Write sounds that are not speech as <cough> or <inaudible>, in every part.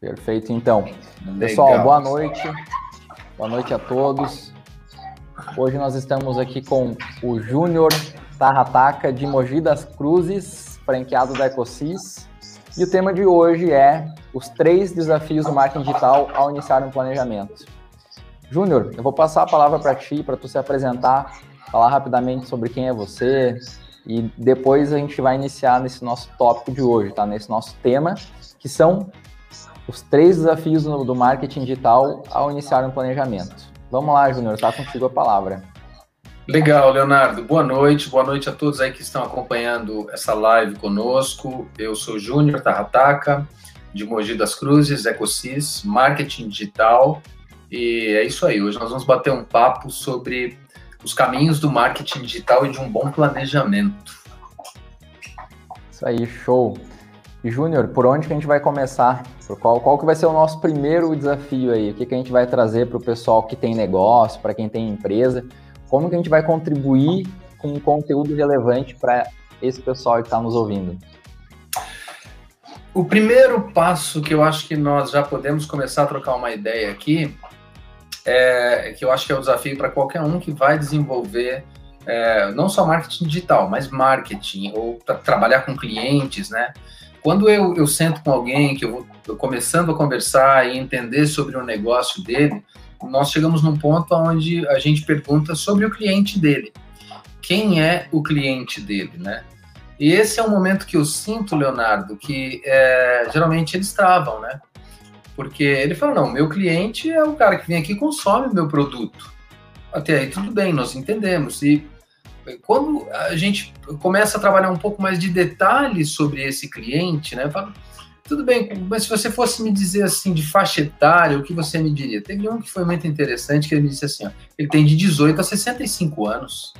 Perfeito, então. Legal. Pessoal, boa noite. Boa noite a todos. Hoje nós estamos aqui com o Júnior Tarrataca de Mogi das Cruzes, franqueado da Ecosis. E o tema de hoje é os três desafios do marketing digital ao iniciar um planejamento. Júnior, eu vou passar a palavra para ti, para tu se apresentar, falar rapidamente sobre quem é você, e depois a gente vai iniciar nesse nosso tópico de hoje, tá? Nesse nosso tema, que são os três desafios do, marketing digital ao iniciar um planejamento. Vamos lá, Júnior, está contigo a palavra. Legal, Leonardo. Boa noite. Boa noite a todos aí que estão acompanhando essa live conosco. Eu sou Júnior Tarrataca, de Mogi das Cruzes, Ecosis, marketing digital. E é isso aí. Hoje nós vamos bater um papo sobre os caminhos do marketing digital e de um bom planejamento. Isso aí, show. Júnior, por onde que a gente vai começar? Por qual, qual que vai ser o nosso primeiro desafio aí? O que, que a gente vai trazer para o pessoal que tem negócio, para quem tem empresa? Como que a gente vai contribuir com um conteúdo relevante para esse pessoal que está nos ouvindo? O primeiro passo que eu acho que nós já podemos começar a trocar uma ideia aqui, é, que eu acho que é o um desafio para qualquer um que vai desenvolver é, não só marketing digital, mas marketing, ou trabalhar com clientes, né? Quando eu, eu sento com alguém, que eu vou começando a conversar e entender sobre o negócio dele, nós chegamos num ponto onde a gente pergunta sobre o cliente dele. Quem é o cliente dele, né? E esse é um momento que eu sinto, Leonardo, que é, geralmente eles travam, né? Porque ele fala, não, meu cliente é o cara que vem aqui e consome meu produto. Até aí tudo bem, nós entendemos. E quando a gente começa a trabalhar um pouco mais de detalhes sobre esse cliente, né? Fala, tudo bem, mas se você fosse me dizer assim de faixa etária, o que você me diria? Teve um que foi muito interessante que ele me disse assim: ó, ele tem de 18 a 65 anos.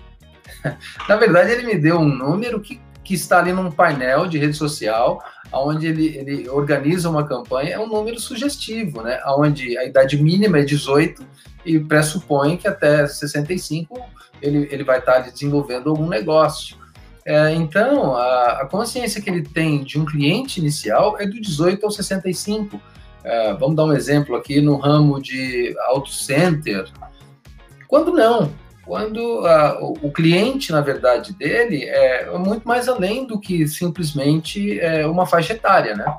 <laughs> Na verdade, ele me deu um número que, que está ali num painel de rede social, onde ele, ele organiza uma campanha, é um número sugestivo, né? Onde a idade mínima é 18 e pressupõe que até 65 ele, ele vai estar desenvolvendo algum negócio. É, então, a, a, consciência que ele tem de um cliente inicial é do 18 ao 65. É, vamos dar um exemplo aqui no ramo de auto center. Quando não? Quando o, o, cliente, na verdade, dele é muito mais além do que simplesmente é, uma faixa etária, né?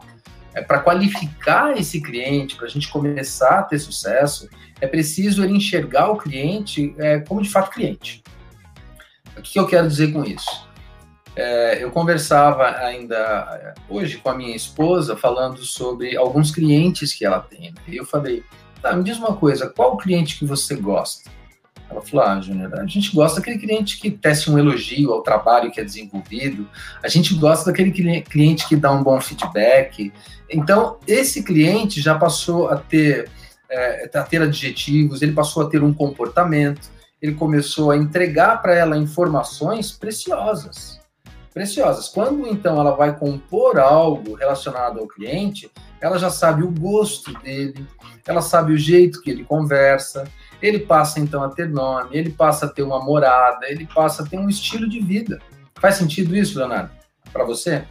É, para qualificar esse cliente, para a gente começar a ter sucesso, é preciso ele enxergar o cliente é, como de fato cliente. O que eu quero dizer com isso? É, eu conversava ainda é, hoje com a minha esposa falando sobre alguns clientes que ela tem. Né? E eu falei, tá, me diz uma coisa, qual cliente que você gosta? Ela falou, ah, Júnior, a gente gosta daquele cliente que tece um elogio ao trabalho que é desenvolvido, a gente gosta daquele cliente que dá um bom feedback. Então, esse cliente já passou a ter, é, a ter adjetivos, ele passou a ter um comportamento, ele começou a entregar para ela informações preciosas preciosas. Quando então ela vai compor algo relacionado ao cliente, ela já sabe o gosto dele, ela sabe o jeito que ele conversa, ele passa então a ter nome, ele passa a ter uma morada, ele passa a ter um estilo de vida. Faz sentido isso, Leonardo? Para você?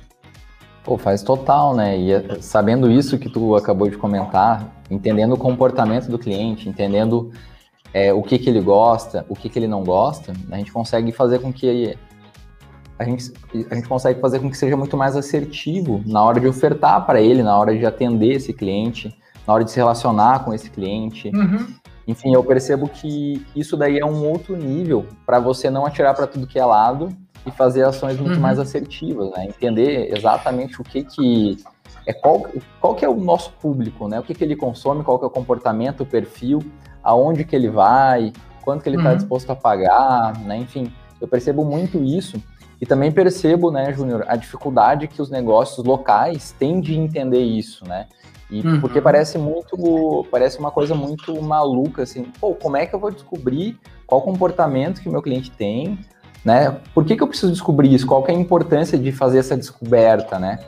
Pô, faz total, né? E eh, sabendo isso que tu acabou de comentar, entendendo o comportamento do cliente, entendendo é, o que, que ele gosta, o que, que ele não gosta, a gente consegue fazer com que a gente, a gente consegue fazer com que seja muito mais assertivo na hora de ofertar para ele, na hora de atender esse cliente, na hora de se relacionar com esse cliente. Uhum. Enfim, eu percebo que isso daí é um outro nível para você não atirar para tudo que é lado e fazer ações muito uhum. mais assertivas, né? Entender exatamente o que que é qual, qual que é o nosso público, né? O que que ele consome, qual que é o comportamento, o perfil, aonde que ele vai, quanto que ele está uhum. disposto a pagar, né? Enfim, eu percebo muito isso e também percebo, né, Júnior, a dificuldade que os negócios locais têm de entender isso, né? E uhum. porque parece muito, parece uma coisa muito maluca, assim, pô, como é que eu vou descobrir qual comportamento que o meu cliente tem, né? Por que, que eu preciso descobrir isso? Qual que é a importância de fazer essa descoberta, né?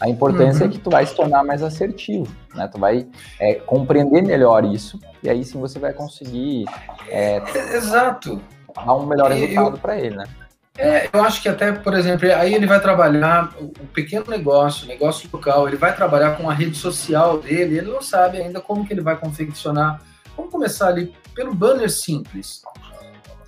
A importância é uhum. é que tu vai se tornar mais assertivo, né? Tu vai é, compreender melhor isso e aí sim você vai conseguir é, exato dar um melhor resultado para ele, né? É, eu acho que até, por exemplo, aí ele vai trabalhar o pequeno negócio, o negócio local, ele vai trabalhar com a rede social dele, ele não sabe ainda como que ele vai confeccionar. Vamos começar ali pelo banner simples.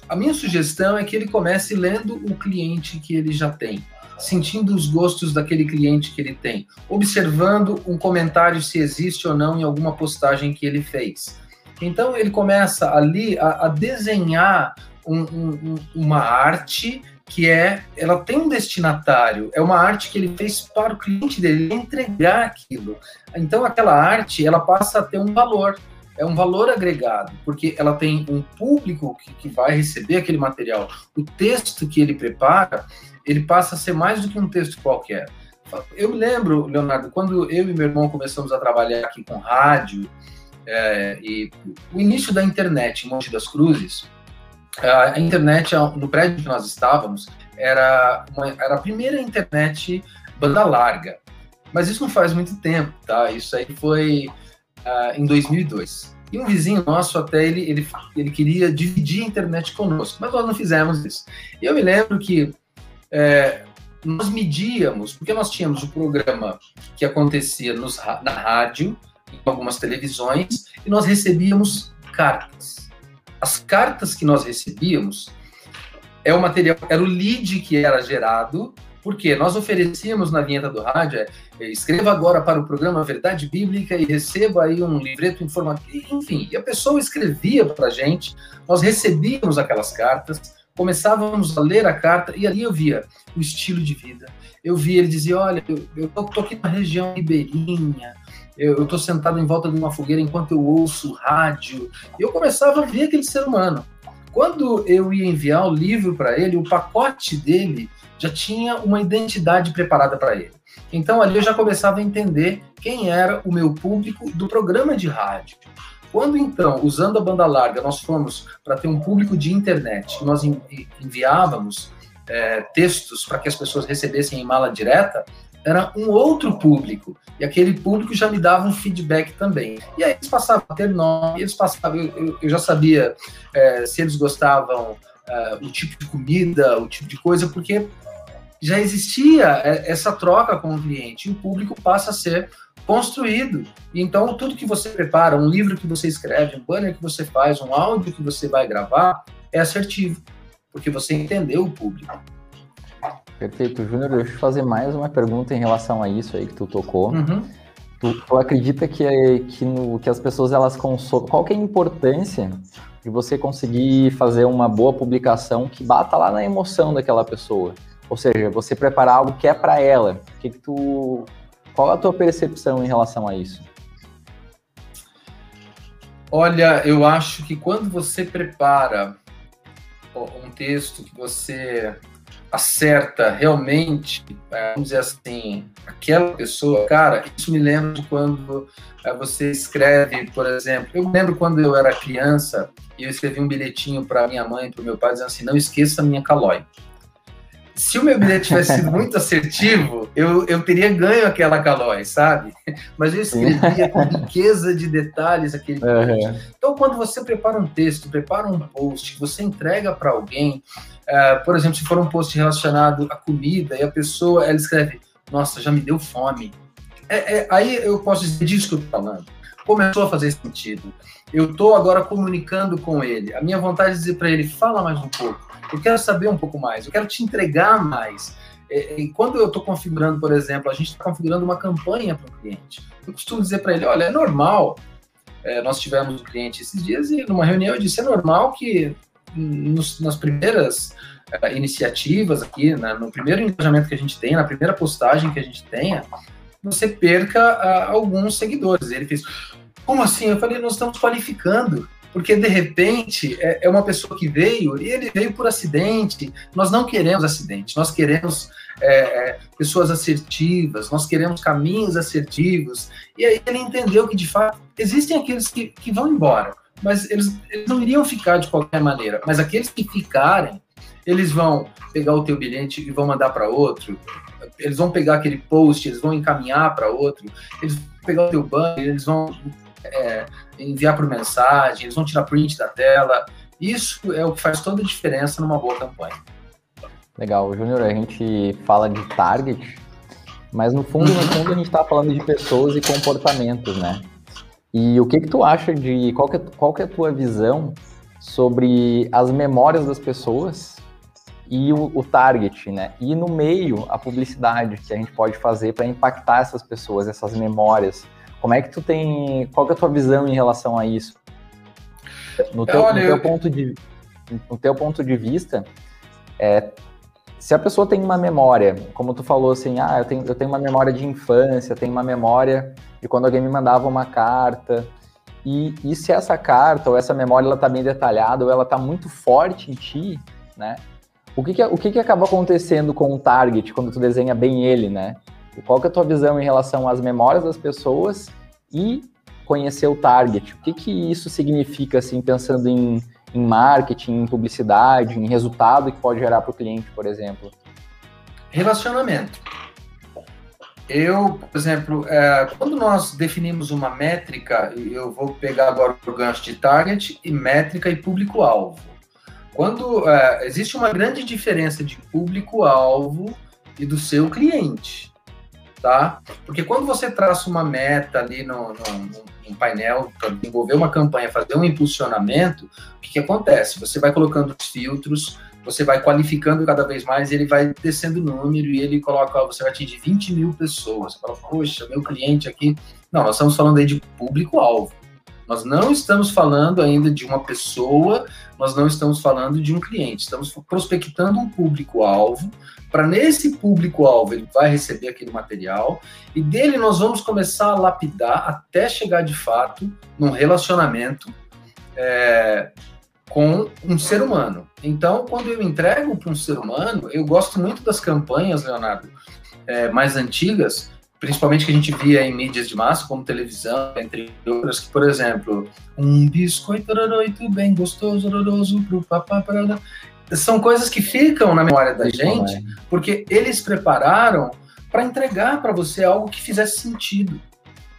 A minha sugestão é que ele comece lendo o cliente que ele já tem, sentindo os gostos daquele cliente que ele tem, observando um comentário se existe ou não em alguma postagem que ele fez. Então ele começa ali a, a desenhar um, um, uma arte que é, ela tem um destinatário, é uma arte que ele fez para o cliente dele, entregar aquilo. Então aquela arte, ela passa a ter um valor, é um valor agregado, porque ela tem um público que, que vai receber aquele material. O texto que ele prepara, ele passa a ser mais do que um texto qualquer. Eu me lembro, Leonardo, quando eu e meu irmão começamos a trabalhar aqui com rádio, é, e o início da internet em Monte das Cruzes, a internet no prédio que nós estávamos era, uma, era a primeira internet banda larga. Mas isso não faz muito tempo, tá? Isso aí foi uh, em 2002. E um vizinho nosso até ele, ele, ele queria dividir a internet conosco, mas nós não fizemos isso. E eu me lembro que é, nós medíamos, porque nós tínhamos o programa que acontecia nos, na rádio, em algumas televisões, e nós recebíamos cartas as cartas que nós recebíamos é o material, era o lead que era gerado, porque nós oferecíamos na vinheta do rádio, é, escreva agora para o programa Verdade Bíblica e receba aí um livreto informativo, enfim, e a pessoa escrevia para a gente, nós recebíamos aquelas cartas, começávamos a ler a carta e ali eu via o estilo de vida. Eu via ele dizia, olha, eu, eu tô aqui na região ribeirinha, eu estou sentado em volta de uma fogueira enquanto eu ouço rádio. E eu começava a ver aquele ser humano. Quando eu ia enviar o livro para ele, o pacote dele já tinha uma identidade preparada para ele. Então ali eu já começava a entender quem era o meu público do programa de rádio. Quando então, usando a banda larga, nós fomos para ter um público de internet, nós enviávamos é, textos para que as pessoas recebessem em mala direta, era um outro público. E aquele público já me dava um feedback também. E aí eles passavam a ter nome, eles passavam, eu, eu já sabia é, se eles gostavam é, o tipo de comida, o tipo de coisa, porque já existia é, essa troca com o cliente e o público passa a ser construído. Então, tudo que você prepara, um livro que você escreve, um banner que você faz, um áudio que você vai gravar, é assertivo, porque você entendeu o público. Perfeito, Júnior. Deixa eu fazer mais uma pergunta em relação a isso aí que tu tocou. Uhum. Tu, tu, acredita que, que, no, que as pessoas elas consomem. Qual que é a importância de você conseguir fazer uma boa publicação que bata lá na emoção daquela pessoa? Ou seja, você preparar algo que é para ela. Que que tu, qual a tua percepção em relação a isso? Olha, eu acho que quando você prepara um texto que você acerta realmente, é, vamos dizer assim, aquela pessoa, cara, isso me lembra de quando é, você escreve, por exemplo, eu lembro quando eu era criança e eu escrevi um bilhetinho para minha mãe, para o meu pai, dizendo assim, não esqueça a minha calói. Se o meu bilhete tivesse sido muito assertivo, eu, eu teria ganho aquela calói, sabe? <laughs> Mas eu escrevia com riqueza de detalhes aquele bilhete. Uhum. Então, quando você prepara um texto, prepara um post, você entrega para alguém, Uh, por exemplo, se for um post relacionado à comida e a pessoa ela escreve, nossa, já me deu fome. É, é, aí eu posso dizer disso que eu estou falando. Começou a fazer sentido. Eu estou agora comunicando com ele. A minha vontade é dizer para ele, fala mais um pouco. Eu quero saber um pouco mais. Eu quero te entregar mais. E, e quando eu estou configurando, por exemplo, a gente está configurando uma campanha para o cliente. Eu costumo dizer para ele, olha, é normal. É, nós tivemos um cliente esses dias e numa reunião eu disse, é normal que nos, nas primeiras uh, iniciativas aqui, né, no primeiro engajamento que a gente tem, na primeira postagem que a gente tenha, você perca uh, alguns seguidores. Ele fez, como assim? Eu falei, nós estamos qualificando, porque de repente é, é uma pessoa que veio e ele veio por acidente. Nós não queremos acidente, nós queremos é, é, pessoas assertivas, nós queremos caminhos assertivos. E aí ele entendeu que de fato existem aqueles que, que vão embora mas eles, eles não iriam ficar de qualquer maneira. Mas aqueles que ficarem, eles vão pegar o teu bilhete e vão mandar para outro. Eles vão pegar aquele post, eles vão encaminhar para outro. Eles vão pegar o teu banner, eles vão é, enviar por mensagem, eles vão tirar print da tela. Isso é o que faz toda a diferença numa boa campanha. Legal, Júnior, a gente fala de target, mas no fundo, no fundo, a gente está falando de pessoas e comportamentos, né? E o que que tu acha de qual que, é, qual que é a tua visão sobre as memórias das pessoas e o, o, target, né? E no meio a publicidade que a gente pode fazer para impactar essas pessoas, essas memórias. Como é que tu tem, qual que é a tua visão em relação a isso? No teu, Olha, no teu eu... ponto de, no teu ponto de vista, é, se a pessoa tem uma memória, como tu falou assim, ah, eu tenho, eu tenho uma memória de infância, tenho uma memória de quando alguém me mandava uma carta, e, e se essa carta ou essa memória ela tá bem detalhada ou ela tá muito forte em ti, né? O que que, o que que acaba acontecendo com o target quando tu desenha bem ele, né? Qual que é a tua visão em relação às memórias das pessoas e conhecer o target? O que que isso significa, assim, pensando em em marketing, em publicidade, em resultado que pode gerar para o cliente, por exemplo? Relacionamento. Eu, por exemplo, é, quando nós definimos uma métrica, eu vou pegar agora o gancho de target e métrica e público-alvo. Quando é, existe uma grande diferença de público-alvo e do seu cliente, tá? Porque quando você traça uma meta ali no, no, um painel desenvolver uma campanha, fazer um impulsionamento, o que, que acontece? Você vai colocando os filtros, você vai qualificando cada vez mais, ele vai descendo o número e ele coloca, você vai atingir 20 mil pessoas. Você fala, poxa, meu cliente aqui. Não, nós estamos falando aí de público-alvo. Nós não estamos falando ainda de uma pessoa, nós não estamos falando de um cliente, estamos prospectando um público-alvo. Para nesse público-alvo, ele vai receber aquele material e dele nós vamos começar a lapidar até chegar de fato num relacionamento é, com um ser humano. Então, quando eu entrego para um ser humano, eu gosto muito das campanhas, Leonardo, é, mais antigas, principalmente que a gente via em mídias de massa, como televisão, entre outras, que, por exemplo, um biscoito muito bem gostoso, odoroso pro papá, parada. são coisas que ficam na memória da gente, porque eles prepararam para entregar para você algo que fizesse sentido.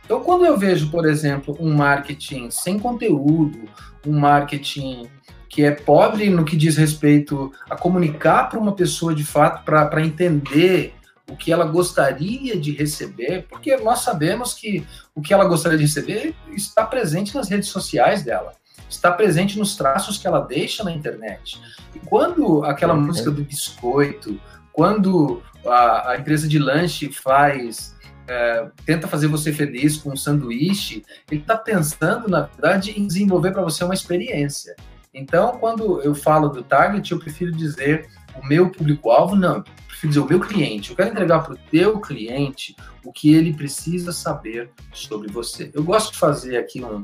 Então, quando eu vejo, por exemplo, um marketing sem conteúdo, um marketing que é pobre no que diz respeito a comunicar para uma pessoa de fato, para entender o que ela gostaria de receber, porque nós sabemos que o que ela gostaria de receber está presente nas redes sociais dela, está presente nos traços que ela deixa na internet. E quando aquela uhum. música do biscoito, quando a, a empresa de lanche faz é, tenta fazer você feliz com um sanduíche, ele está pensando, na verdade, em desenvolver para você uma experiência. Então, quando eu falo do target, eu prefiro dizer o meu público-alvo, não dizer, o meu cliente, eu quero entregar para o teu cliente o que ele precisa saber sobre você. Eu gosto de fazer aqui um,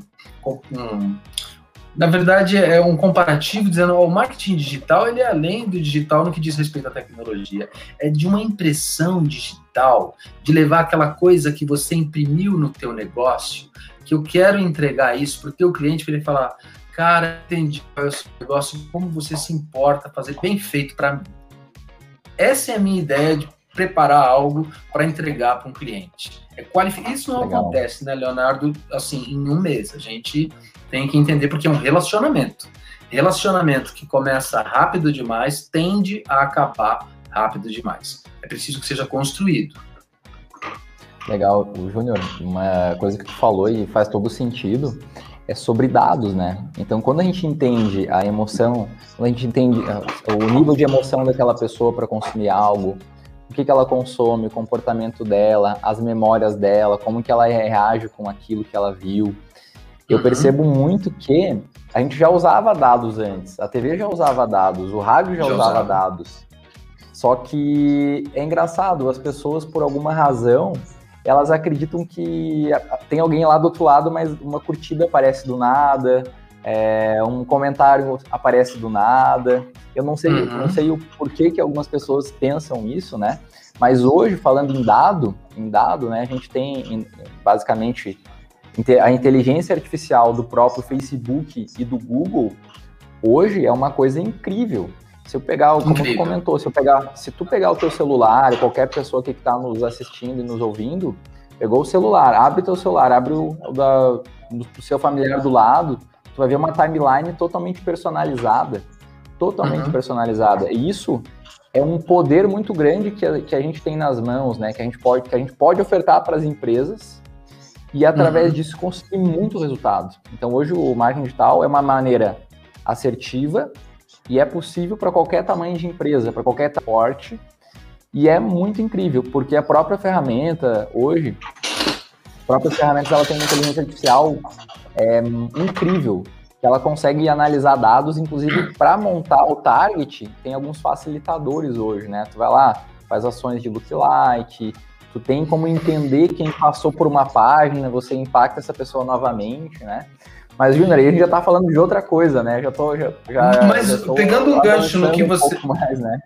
um na verdade, é um comparativo dizendo que o marketing digital ele é além do digital no que diz respeito à tecnologia. É de uma impressão digital, de levar aquela coisa que você imprimiu no teu negócio, que eu quero entregar isso para o teu cliente, para ele falar, cara, entendi qual é o seu negócio, como você se importa fazer bem feito para mim. Essa é a minha ideia de preparar algo para entregar para um cliente. É qualificar. Isso não Legal. acontece, né, Leonardo, assim, em um mês. A gente tem que entender porque é um relacionamento. Relacionamento que começa rápido demais tende a acabar rápido demais. É preciso que seja construído. Legal, Júnior, uma coisa que tu falou e faz todo sentido é sobre dados, né? Então, quando a gente entende a emoção, quando a gente entende uh, o nível de emoção daquela pessoa para consumir algo, o que, que ela consome, o comportamento dela, as memórias dela, como que ela reage com aquilo que ela viu, eu uhum. percebo muito que a gente já usava dados antes, a TV já usava dados, o rádio já, já usava, usava dados. Só que é engraçado, as pessoas, por alguma razão, elas acreditam que tem alguém lá do outro lado, mas uma curtida aparece do nada, é, um comentário aparece do nada. Eu não sei, uhum. não sei o porquê que algumas pessoas pensam isso, né? Mas hoje, falando em dado, em dado, né, a gente tem basicamente a inteligência artificial do próprio Facebook e do Google hoje é uma coisa incrível. Se eu pegar, como Incrível. tu comentou, se eu pegar, se tu pegar o teu celular, qualquer pessoa que está nos assistindo e nos ouvindo, pegou o celular, abre teu celular, abre o da, do seu familiar do lado, tu vai ver uma timeline totalmente personalizada, totalmente uhum. personalizada. E isso é, é um poder muito grande que a, que a gente tem nas mãos, né? Que a gente pode, que a gente pode ofertar para as empresas e através uhum. disso conseguir muito resultado. Então hoje o marketing digital é uma maneira assertiva e é possível para qualquer tamanho de empresa, para qualquer porte. E é muito incrível, porque a própria ferramenta hoje, as próprias ferramentas ela tem uma inteligência artificial é, incrível ela consegue analisar dados, inclusive para montar o target, tem alguns facilitadores hoje, né? Tu vai lá, faz ações de lookalike, tu tem como entender quem passou por uma página, você impacta essa pessoa novamente, né? Mas, Júnior, aí a gente já tá falando de outra coisa, né? Já tô. Já, já Mas já tô pegando um gancho no que você. Um mais, né?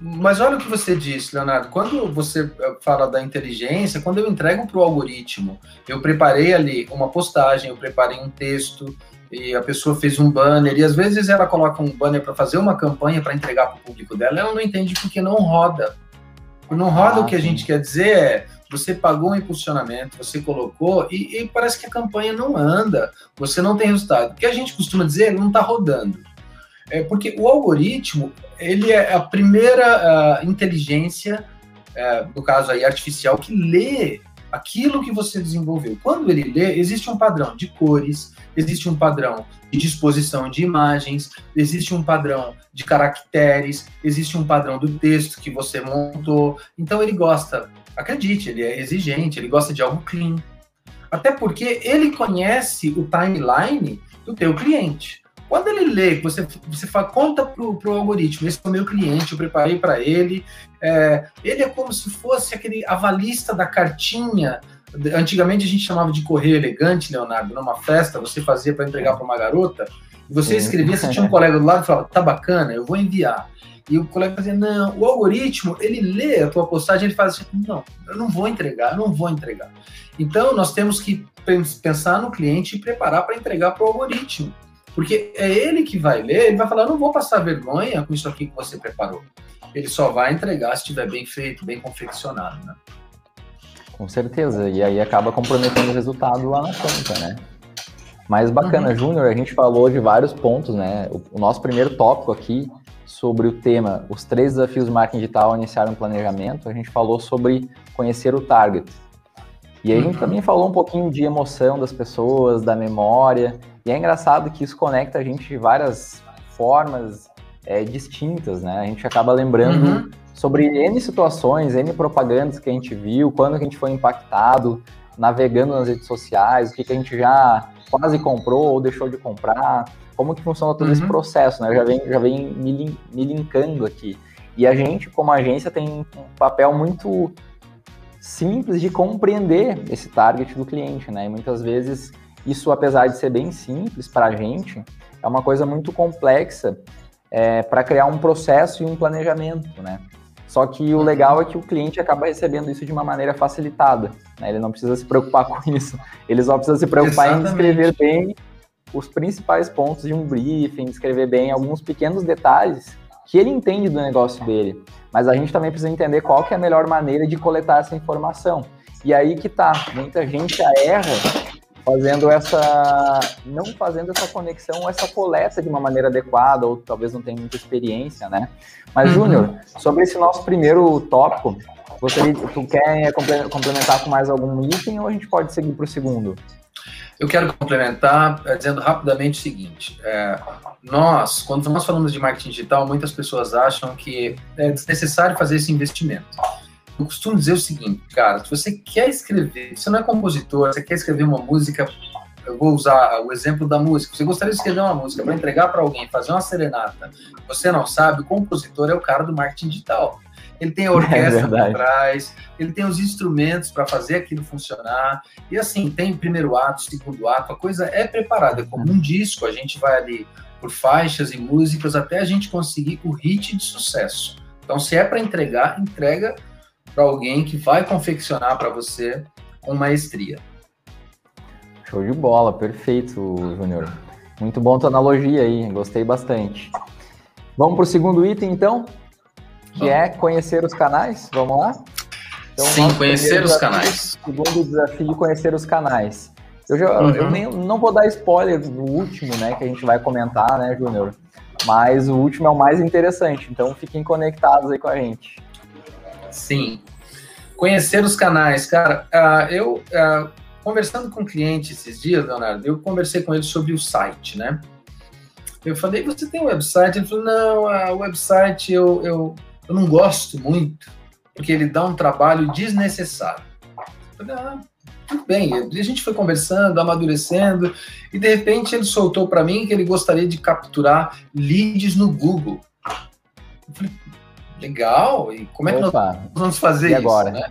Mas olha o que você disse, Leonardo. Quando você eh, fala da inteligência, quando eu entrego para o algoritmo, eu preparei ali uma postagem, eu preparei um texto, e a pessoa fez um banner, e às vezes ela coloca um banner para fazer uma campanha para entregar para o público dela, ela não entende porque não roda. Não roda, ah, o que a gente quer dizer é, você pagou um impulsionamento, você colocou, e, e, parece que a campanha não anda, você não tem resultado. O que a gente costuma dizer, não está rodando. É porque o algoritmo, ele é a primeira uh, inteligência, uh, no caso aí artificial, que lê aquilo que você desenvolveu. Quando ele lê, existe um padrão de cores, existe um padrão de disposição de imagens, existe um padrão de caracteres, existe um padrão do texto que você montou. Então ele gosta, acredite, ele é exigente, ele gosta de algo clean. Até porque ele conhece o timeline do teu cliente. Quando ele lê, você, você fala, conta para o algoritmo, esse é o meu cliente, eu preparei para ele. É, ele é como se fosse aquele avalista da cartinha. Antigamente a gente chamava de correio elegante, Leonardo. Numa festa, você fazia para entregar para uma garota, você escrevia, você tinha um <laughs> colega do lado e falava, tá bacana, eu vou enviar. E o colega fazia, não, o algoritmo, ele lê a tua postagem, ele faz assim, não, eu não vou entregar, eu não vou entregar. Então, nós temos que pensar no cliente e preparar para entregar para o algoritmo. Porque é ele que vai ler, ele vai falar: não vou passar vergonha com isso aqui que você preparou. Ele só vai entregar se estiver bem feito, bem confeccionado, né? Com certeza. E aí acaba comprometendo o resultado lá na conta, né? Mas bacana, uhum. Júnior, a gente falou de vários pontos, né? O, o, nosso primeiro tópico aqui sobre o tema Os três desafios do marketing digital iniciaram um planejamento, a gente falou sobre conhecer o target. E aí a gente uhum. também falou um pouquinho de emoção das pessoas, da memória, e é engraçado que isso conecta a gente de várias formas é, distintas, né? A gente acaba lembrando uhum. sobre N situações, N propagandas que a gente viu, quando a gente foi impactado, navegando nas redes sociais, o que, que a gente já quase comprou ou deixou de comprar, como que funciona todo uhum. esse processo, né? Já vem, já vem me, me linkando aqui. E a gente, como agência, tem um papel muito simples de compreender esse target do cliente, né? E muitas vezes isso, apesar de ser bem simples para a gente, é uma coisa muito complexa é, para criar um processo e um planejamento, né? Só que o uhum. legal é que o cliente acaba recebendo isso de uma maneira facilitada. Né? Ele não precisa se preocupar <laughs> com isso. Ele só precisa se preocupar Exatamente. em descrever bem os principais pontos de um briefing, descrever bem alguns pequenos detalhes que ele entende do negócio dele. Mas a gente também precisa entender qual que é a melhor maneira de coletar essa informação. E aí que tá, muita gente erra fazendo essa não fazendo essa conexão, essa coleta de uma maneira adequada ou talvez não tenha muita experiência, né? Mas uhum. Júnior, sobre esse nosso primeiro tópico, você tu quer complementar com mais algum item ou a gente pode seguir para o segundo? Eu quero complementar é, dizendo rapidamente o seguinte: é, nós, quando nós falamos de marketing digital, muitas pessoas acham que é desnecessário fazer esse investimento eu costumo dizer o seguinte, cara, se você quer escrever, você não é compositor, você quer escrever uma música, eu vou usar o exemplo da música. Você gostaria de escrever uma música para entregar para alguém, fazer uma serenata, você não sabe, o compositor é o cara do marketing digital. Ele tem a <laughs> orquestra é por trás, ele tem os instrumentos para fazer aquilo funcionar. E assim, tem primeiro ato, segundo ato, a coisa é preparada. É como um disco, a gente vai ali por faixas e músicas até a gente conseguir o hit de sucesso. Então, se é para entregar, entrega para alguém que vai confeccionar para você com maestria. Show de bola, perfeito, Júnior. Muito bom tua analogia aí, gostei bastante. Vamos para o segundo item, então, que Vamos. é conhecer os canais. Vamos lá? Então, Sim, conhecer os desafio, canais. Segundo desafio, conhecer os canais. Eu, já, uhum. eu nem, não vou dar spoiler do último, né, que a gente vai comentar, né, Júnior? mas o último é o mais interessante. Então fiquem conectados aí com a gente. Sim. Conhecer os canais, cara. Uh, eu uh, conversando com um cliente esses dias, Leonardo, eu conversei com ele sobre o site, né? Eu falei, você tem um website? Ele falou, não, o website eu, eu, eu não gosto muito, porque ele dá um trabalho desnecessário. Eu falei, ah, tudo bem. A gente foi conversando, amadurecendo, e de repente ele soltou para mim que ele gostaria de capturar leads no Google. Legal, e como é que Opa. nós vamos fazer e isso? Agora? Né?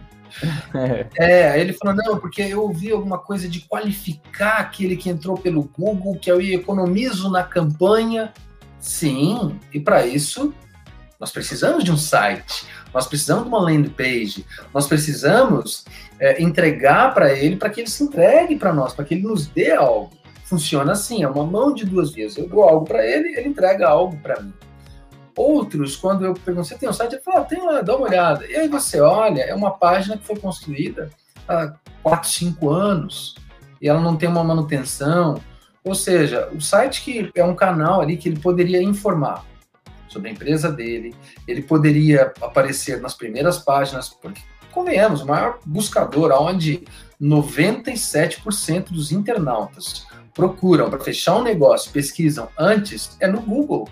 <laughs> é, ele falou, não, porque eu ouvi alguma coisa de qualificar aquele que entrou pelo Google, que eu economizo na campanha. Sim, e para isso nós precisamos de um site, nós precisamos de uma landing page, nós precisamos é, entregar para ele, para que ele se entregue para nós, para que ele nos dê algo. Funciona assim, é uma mão de duas vezes. Eu dou algo para ele, ele entrega algo para mim. Outros, quando eu pergunto, você tem um site? Ele fala, ah, tem lá, dá uma olhada. E aí você olha, é uma página que foi construída há 4, 5 anos, e ela não tem uma manutenção. Ou seja, o site que é um canal ali que ele poderia informar sobre a empresa dele, ele poderia aparecer nas primeiras páginas, porque, convenhamos, o maior buscador, onde 97% dos internautas procuram para fechar um negócio, pesquisam antes, é no Google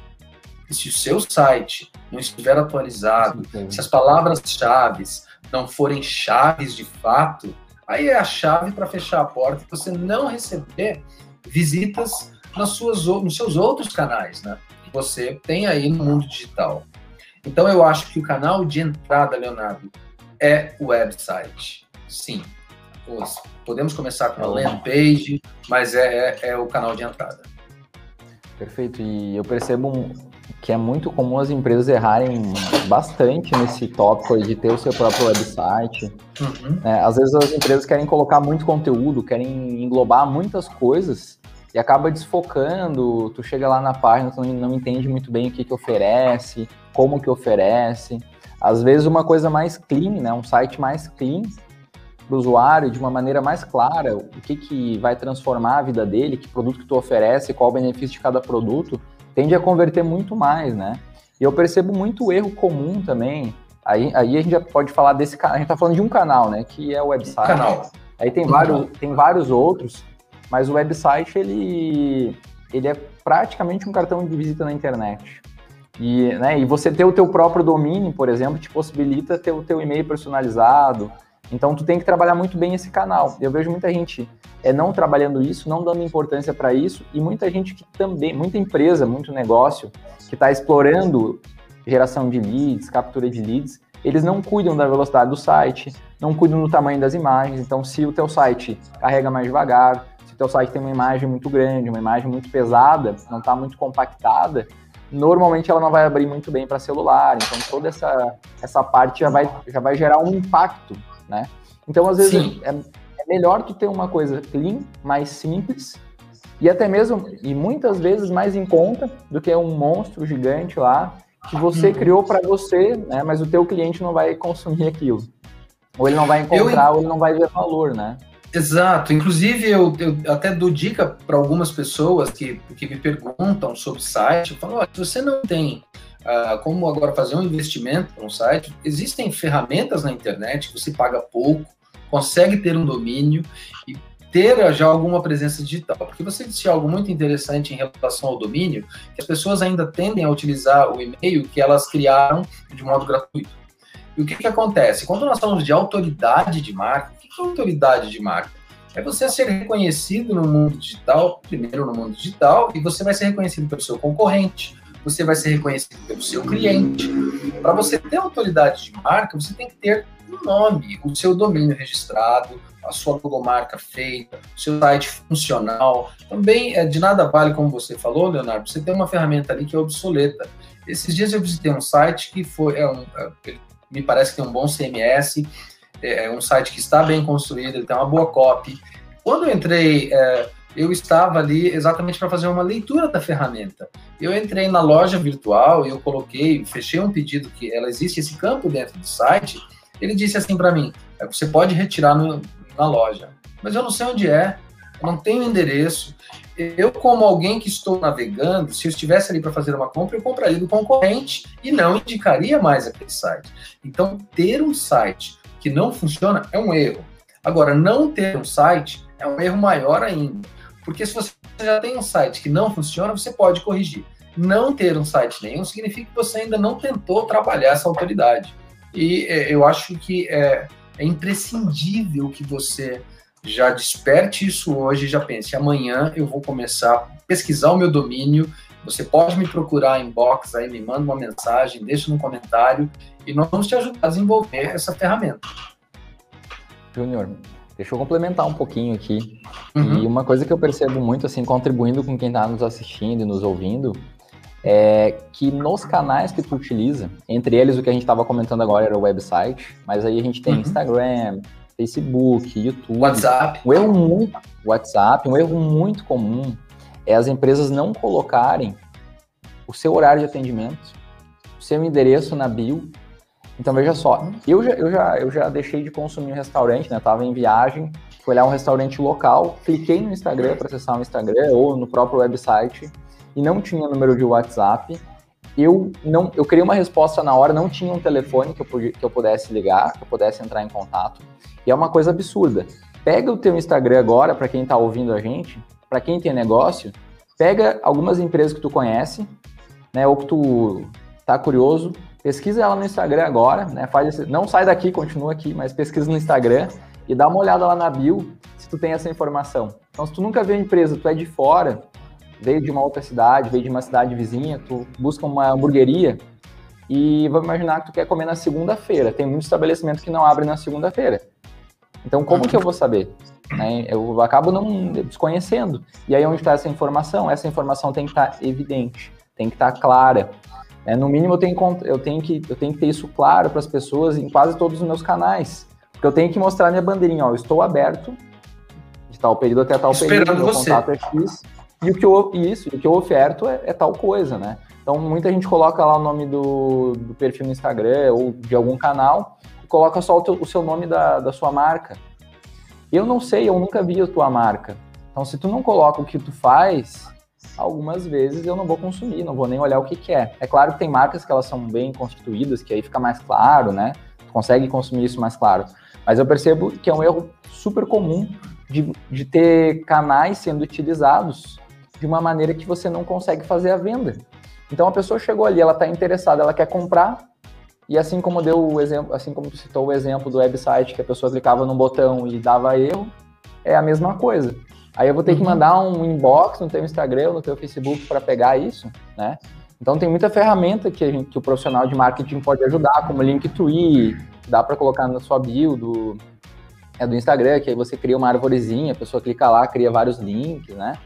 se o seu site não estiver atualizado, se as palavras-chave não forem chaves de fato, aí é a chave para fechar a porta e você não receber visitas nas suas, nos seus outros canais, né? Que você tem aí no mundo digital. Então eu acho que o canal de entrada, Leonardo, é o website. Sim. Podemos começar com a landing page, mas é, é, é o canal de entrada. Perfeito. E eu percebo um, que é muito comum as empresas errarem bastante nesse tópico de ter o seu próprio website. Uhum. É, às vezes as empresas querem colocar muito conteúdo, querem englobar muitas coisas e acaba desfocando. Tu chega lá na página, tu não, entende muito bem o que, que oferece, como que oferece. Às vezes uma coisa mais clean, né, um site mais clean para o usuário, de uma maneira mais clara, o que, que vai transformar a vida dele, que produto que tu oferece, qual o benefício de cada produto tende a converter muito mais, né? E eu percebo muito erro comum também. Aí, aí a gente já pode falar desse canal. A gente tá falando de um canal, né? Que é o website. Canal. Aí tem vários, tem vários outros, mas o website ele, ele é praticamente um cartão de visita na internet. E, né, e você ter o teu próprio domínio, por exemplo, te possibilita ter o teu e-mail personalizado, então tu tem que trabalhar muito bem esse canal. Eu vejo muita gente é, não trabalhando isso, não dando importância para isso, e muita gente que também, muita empresa, muito negócio, que está explorando geração de leads, captura de leads, eles não cuidam da velocidade do site, não cuidam do tamanho das imagens. Então, se o teu site carrega mais devagar, se o teu site tem uma imagem muito grande, uma imagem muito pesada, não está muito compactada, normalmente ela não vai abrir muito bem para celular. Então, toda essa, essa parte já vai, já vai gerar um impacto né? Então, às vezes, é, é, melhor tu ter uma coisa clean, mais simples, e até mesmo, e muitas vezes mais em conta do que um monstro gigante lá, que você uhum. criou para você, né? Mas o teu cliente não vai consumir aquilo. Ou ele não vai encontrar, eu... ou ele não vai ver valor, né? Exato. Inclusive, eu, eu até dou dica para algumas pessoas que, que me perguntam sobre site. Eu falo, se você não tem uh, como agora fazer um investimento no site. Existem ferramentas na internet que você paga pouco, consegue ter um domínio e ter já alguma presença digital. Porque você disse algo muito interessante em relação ao domínio, que as pessoas ainda tendem a utilizar o e-mail que elas criaram de modo gratuito. E o que, que acontece? Quando nós falamos de autoridade de marca, o que, que é autoridade de marca? É você ser reconhecido no mundo digital, primeiro no mundo digital, e você vai ser reconhecido pelo seu concorrente, você vai ser reconhecido pelo seu cliente. Para você ter autoridade de marca, você tem que ter um nome, o seu domínio registrado, a sua logomarca feita, o seu site funcional. Também é de nada vale, como você falou, Leonardo, você tem uma ferramenta ali que é obsoleta. Esses dias eu visitei um site que foi, é um, é, me parece que tem um bom CMS, é, é um site que está bem construído, ele tem uma boa copy. Quando eu entrei é, eu estava ali exatamente para fazer uma leitura da ferramenta. Eu entrei na loja virtual e eu coloquei, fechei um pedido que ela existe esse campo dentro do site. Ele disse assim para mim: é, você pode retirar no, na loja, mas eu não sei onde é. Não tenho endereço. Eu, como alguém que estou navegando, se eu estivesse ali para fazer uma compra, eu compraria do concorrente e não indicaria mais aquele site. Então, ter um site que não funciona é um erro. Agora, não ter um site é um erro maior ainda. Porque se você já tem um site que não funciona, você pode corrigir. Não ter um site nenhum significa que você ainda não tentou trabalhar essa autoridade. E é, eu acho que é, é imprescindível que você já desperte isso hoje, já pense, amanhã eu vou começar a pesquisar o meu domínio, você pode me procurar em box aí, me manda uma mensagem, deixa no comentário e nós vamos te ajudar a desenvolver essa ferramenta. Júnior, deixa eu complementar um pouquinho aqui. Uhum. E uma coisa que eu percebo muito, assim, contribuindo com quem está nos assistindo e nos ouvindo, é que nos canais que tu utiliza, entre eles o que a gente estava comentando agora era o website, mas aí a gente tem uhum. Instagram, Facebook, YouTube. WhatsApp. Um erro muito, WhatsApp, um erro muito comum é as empresas não colocarem o seu horário de atendimento, o seu endereço na bio. Então veja só, eu já, eu já, eu já deixei de consumir um restaurante, né? Tava em viagem, fui olhar um restaurante local, cliquei no Instagram para acessar o Instagram ou no próprio website e não tinha número de WhatsApp. Eu não, eu queria uma resposta na hora, não tinha um telefone que eu, que eu pudesse ligar, que eu pudesse entrar em contato. E é uma coisa absurda. Pega o teu Instagram agora, para quem está ouvindo a gente, para quem tem negócio, pega algumas empresas que tu conhece, né, ou que tu tá curioso, pesquisa ela no Instagram agora, né, faz esse, não sai daqui, continua aqui, mas pesquisa no Instagram e dá uma olhada lá na bio se tu tem essa informação. Então, se tu nunca viu a empresa, tu é de fora, veio de uma outra cidade, veio de uma cidade vizinha, tu busca uma hamburgueria e vamos imaginar que tu quer comer na segunda-feira. Tem muitos estabelecimentos que não abrem na segunda-feira. Então, como que eu vou saber? Né? Eu acabo não desconhecendo. E aí, onde está essa informação? Essa informação tem que estar tá evidente, tem que estar tá clara. É, no mínimo, eu tenho, eu, tenho que, eu tenho que ter isso claro para as pessoas em quase todos os meus canais. Porque eu tenho que mostrar minha bandeirinha, ó, eu estou aberto de tal período até tal Esperando período, meu você. contato é X, e o que eu, isso, o que eu oferto é, é, tal coisa, né? Então, muita gente coloca lá o nome do, do perfil no Instagram ou de algum canal, coloca só o, teu, o seu nome da, da sua marca. Eu não sei, eu nunca vi a tua marca. Então, se tu não coloca o que tu faz, algumas vezes eu não vou consumir, não vou nem olhar o que, que é. É claro que tem marcas que elas são bem constituídas, que aí fica mais claro, né? Consegue consumir isso mais claro. Mas eu percebo que é um erro super comum de, de ter canais sendo utilizados de uma maneira que você não consegue fazer a venda. Então a pessoa chegou ali, ela está interessada, ela quer comprar, e assim como deu o exemplo, assim como citou o exemplo do website que a pessoa clicava num botão e dava erro, é a mesma coisa. Aí eu vou ter uhum. que mandar um inbox no teu Instagram, no teu Facebook para pegar isso, né? Então tem muita ferramenta que, gente, que, o profissional de marketing pode ajudar, como Linktree, dá para colocar na sua bio do, é, do Instagram, que aí você cria uma arvorezinha, a pessoa clica lá, cria vários links, né?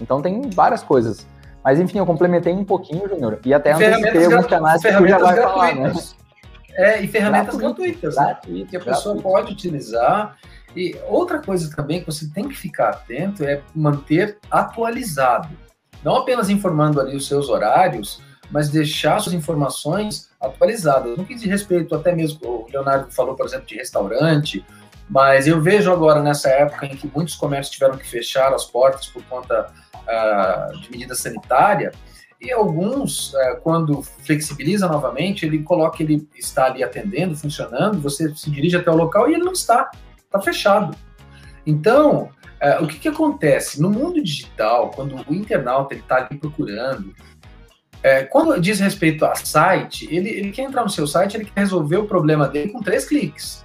Então tem várias coisas. Mas enfim, eu complementei um pouquinho, Júnior, e até antecipei alguns canais que tu já vai falar, né? É, e ferramentas gratuitas, gratuitas né? que a pessoa gratuito. pode utilizar. E outra coisa também que você tem que ficar atento é manter atualizado. Não apenas informando ali os seus horários, mas deixar suas informações atualizadas. No que diz respeito, até mesmo, o Leonardo falou, por exemplo, de restaurante, mas eu vejo agora, nessa época em que muitos comércios tiveram que fechar as portas por conta uh, de medida sanitária, e alguns, é, quando flexibiliza novamente, ele coloca ele está ali atendendo, funcionando, você se dirige até o local e ele não está, está fechado. Então, é, o que, que acontece? No mundo digital, quando o internauta está ali procurando, é, quando diz respeito a site, ele, ele quer entrar no seu site, ele quer resolver o problema dele com três cliques.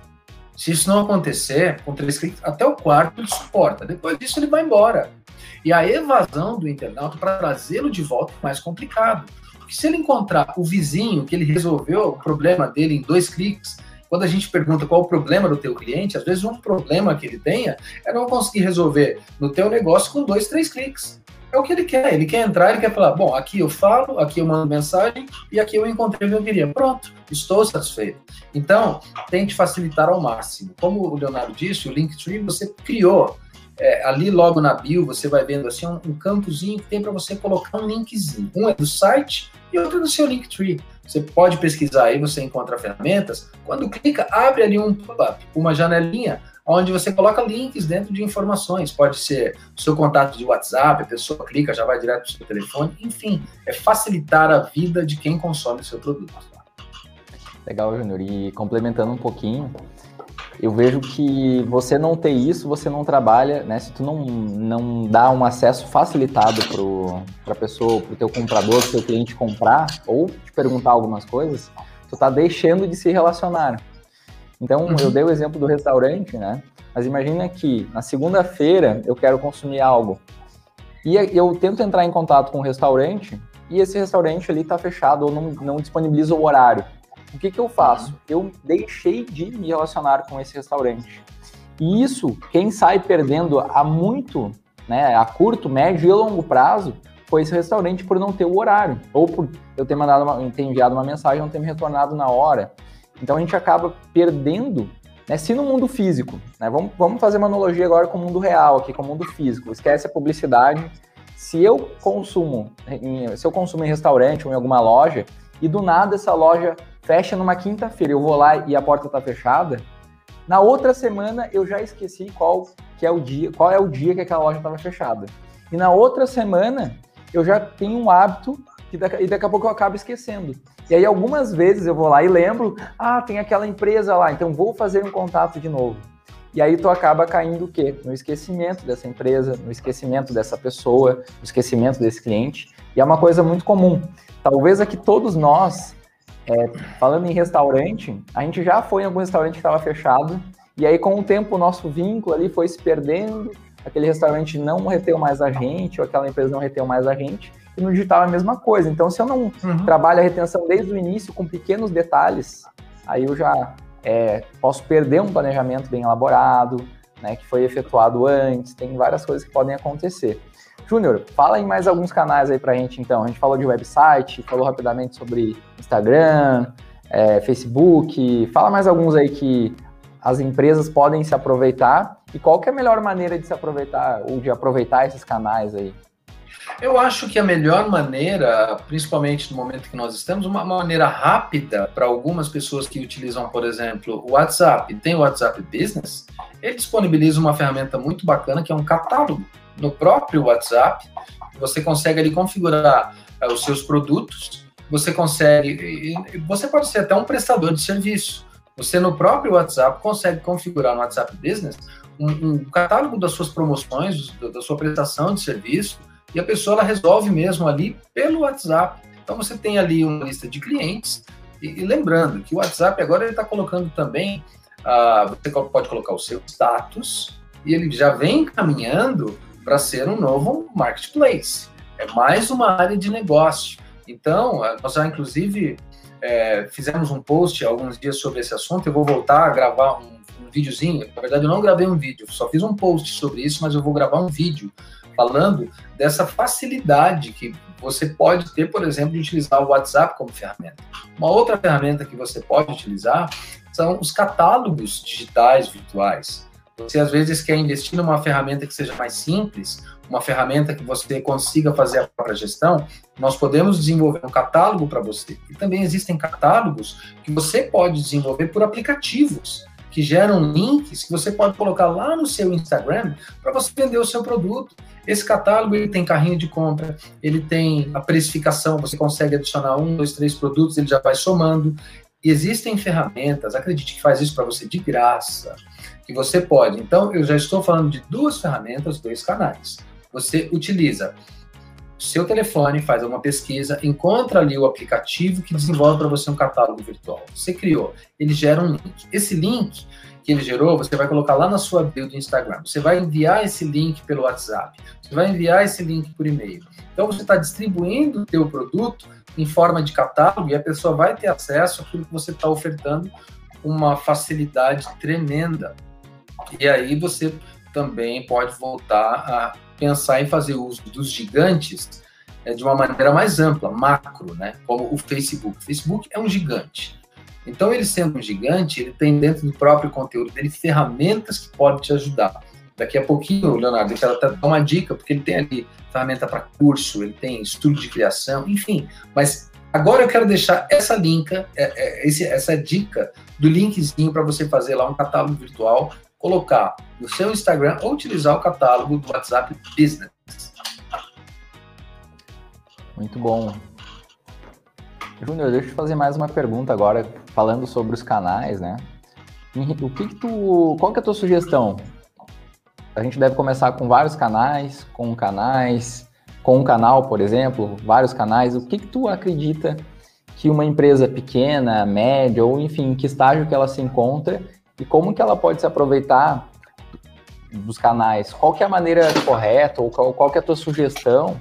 Se isso não acontecer, com três cliques, até o quarto ele suporta. Depois disso, ele vai embora. E a evasão do internauta para trazê-lo de volta é mais complicado. Porque se ele encontrar o vizinho que ele resolveu o problema dele em dois cliques, quando a gente pergunta qual o problema do teu cliente, às vezes um problema que ele tenha é não conseguir resolver no teu negócio com dois, três cliques. É o que ele quer. Ele quer entrar, ele quer falar, bom, aqui eu falo, aqui eu mando mensagem e aqui eu encontrei o que eu queria. Pronto, estou satisfeito. Então, tente facilitar ao máximo. Como o Leonardo disse, o Linktree você criou é, ali logo na bio você vai vendo assim um, um campozinho que tem para você colocar um linkzinho. Um é do site e outro é do seu Linktree. Você pode pesquisar aí, você encontra ferramentas. Quando clica, abre ali um pop-up, uma janelinha onde você coloca links dentro de informações. Pode ser seu contato de WhatsApp, a pessoa clica, já vai direto para o seu telefone. Enfim, é facilitar a vida de quem consome o seu produto. Legal, Júnior. E complementando um pouquinho, eu vejo que você não ter isso, você não trabalha, né? Se tu não, não dá um acesso facilitado para a pessoa, para o teu comprador, para o teu cliente comprar ou te perguntar algumas coisas, tu tá deixando de se relacionar. Então, uhum. eu dei o exemplo do restaurante, né? Mas imagina que na segunda-feira eu quero consumir algo. E eu tento entrar em contato com o restaurante e esse restaurante ali está fechado ou não, não disponibiliza o horário. O que, que eu faço? Uhum. Eu deixei de me relacionar com esse restaurante. E isso, quem sai perdendo a muito, né, a curto, médio e longo prazo, foi esse restaurante por não ter o horário, ou por eu ter mandado uma, ter enviado uma mensagem e não ter me retornado na hora. Então a gente acaba perdendo, né, se no mundo físico, né, vamos, vamos fazer uma analogia agora com o mundo real, aqui com o mundo físico, esquece a publicidade. Se eu consumo, se eu consumo em restaurante ou em alguma loja, e do nada essa loja fecha numa quinta-feira, eu vou lá e a porta está fechada, na outra semana eu já esqueci qual que é o dia, qual é o dia que aquela loja estava fechada. E na outra semana eu já tenho um hábito que daqui, e daqui a pouco eu acabo esquecendo. E aí algumas vezes eu vou lá e lembro, ah, tem aquela empresa lá, então vou fazer um contato de novo. E aí tu acaba caindo o quê? No esquecimento dessa empresa, no esquecimento dessa pessoa, no esquecimento desse cliente. E é uma coisa muito comum. Talvez aqui todos nós, é, falando em restaurante, a gente já foi em algum restaurante que estava fechado, e aí com o tempo o nosso vínculo ali foi se perdendo, aquele restaurante não reteu mais a gente, ou aquela empresa não reteu mais a gente, e no digital é a mesma coisa. Então, se eu não uhum. trabalho a retenção desde o início com pequenos detalhes, aí eu já é, posso perder um planejamento bem elaborado, né, que foi efetuado antes, tem várias coisas que podem acontecer. Júnior, fala em mais alguns canais aí pra gente, então. A gente falou de website, falou rapidamente sobre Instagram, é, Facebook. Fala mais alguns aí que as empresas podem se aproveitar e qual que é a melhor maneira de se aproveitar ou de aproveitar esses canais aí? Eu acho que a melhor maneira, principalmente no momento que nós estamos, uma maneira rápida para algumas pessoas que utilizam, por exemplo, o WhatsApp, tem o WhatsApp Business, ele disponibiliza uma ferramenta muito bacana que é um catálogo no próprio WhatsApp. Você consegue ali configurar uh, os seus produtos, você consegue, você pode ser até um prestador de serviço. Você no próprio WhatsApp consegue configurar no WhatsApp Business um, um catálogo das suas promoções, da sua prestação de serviço, e a pessoa ela resolve mesmo ali pelo WhatsApp. Então você tem ali uma lista de clientes, e, e lembrando que o WhatsApp agora ele está colocando também, uh, você pode colocar o seu status, e ele já vem caminhando para ser um novo marketplace. É mais uma área de negócio. Então, nós já inclusive é, fizemos um post alguns dias sobre esse assunto. Eu vou voltar a gravar um, um videozinho. Na verdade, eu não gravei um vídeo, só fiz um post sobre isso, mas eu vou gravar um vídeo falando dessa facilidade que você pode ter, por exemplo, de utilizar o WhatsApp como ferramenta. Uma outra ferramenta que você pode utilizar são os catálogos digitais virtuais. Você às vezes quer investir numa ferramenta que seja mais simples, uma ferramenta que você consiga fazer a própria gestão, nós podemos desenvolver um catálogo para você. E também existem catálogos que você pode desenvolver por aplicativos que geram links que você pode colocar lá no seu Instagram para você vender o seu produto. Esse catálogo ele tem carrinho de compra, ele tem a precificação, você consegue adicionar um, dois, três produtos, ele já vai somando. E existem ferramentas, acredite que faz isso para você de graça, que você pode. Então, eu já estou falando de duas ferramentas, dois canais. Você utiliza seu telefone, faz uma pesquisa, encontra ali o aplicativo que desenvolve para você um catálogo virtual. Você criou, ele gera um link. Esse link que ele gerou, você vai colocar lá na sua bio do Instagram. Você vai enviar esse link pelo WhatsApp. Você vai enviar esse link por e-mail. Então você está distribuindo o teu produto em forma de catálogo e a pessoa vai ter acesso àquilo que você está ofertando, uma facilidade tremenda. E aí você também pode voltar a pensar em fazer uso dos gigantes é, de uma maneira mais ampla, macro, né? Como o Facebook. O Facebook é um gigante. Então, ele sendo um gigante, ele tem dentro do próprio conteúdo dele ferramentas que podem te ajudar. Daqui a pouquinho, Leonardo, eu quero até dar uma dica, porque ele tem ali ferramenta para curso, ele tem estudo de criação, enfim. Mas agora eu quero deixar essa linka, é, é, essa dica do linkzinho para você fazer lá um catálogo virtual colocar no seu Instagram ou utilizar o catálogo do WhatsApp Business. Muito bom. Júnior, deixa eu te fazer mais uma pergunta agora, falando sobre os canais, né? O que, que tu. Qual que é a tua sugestão? A gente deve começar com vários canais, com canais, com um canal, por exemplo, vários canais. O que, que tu acredita que uma empresa pequena, média, ou enfim, que estágio que ela se encontra e como que ela pode se aproveitar dos canais? Qual que é a maneira correta ou qual, qual que é a tua sugestão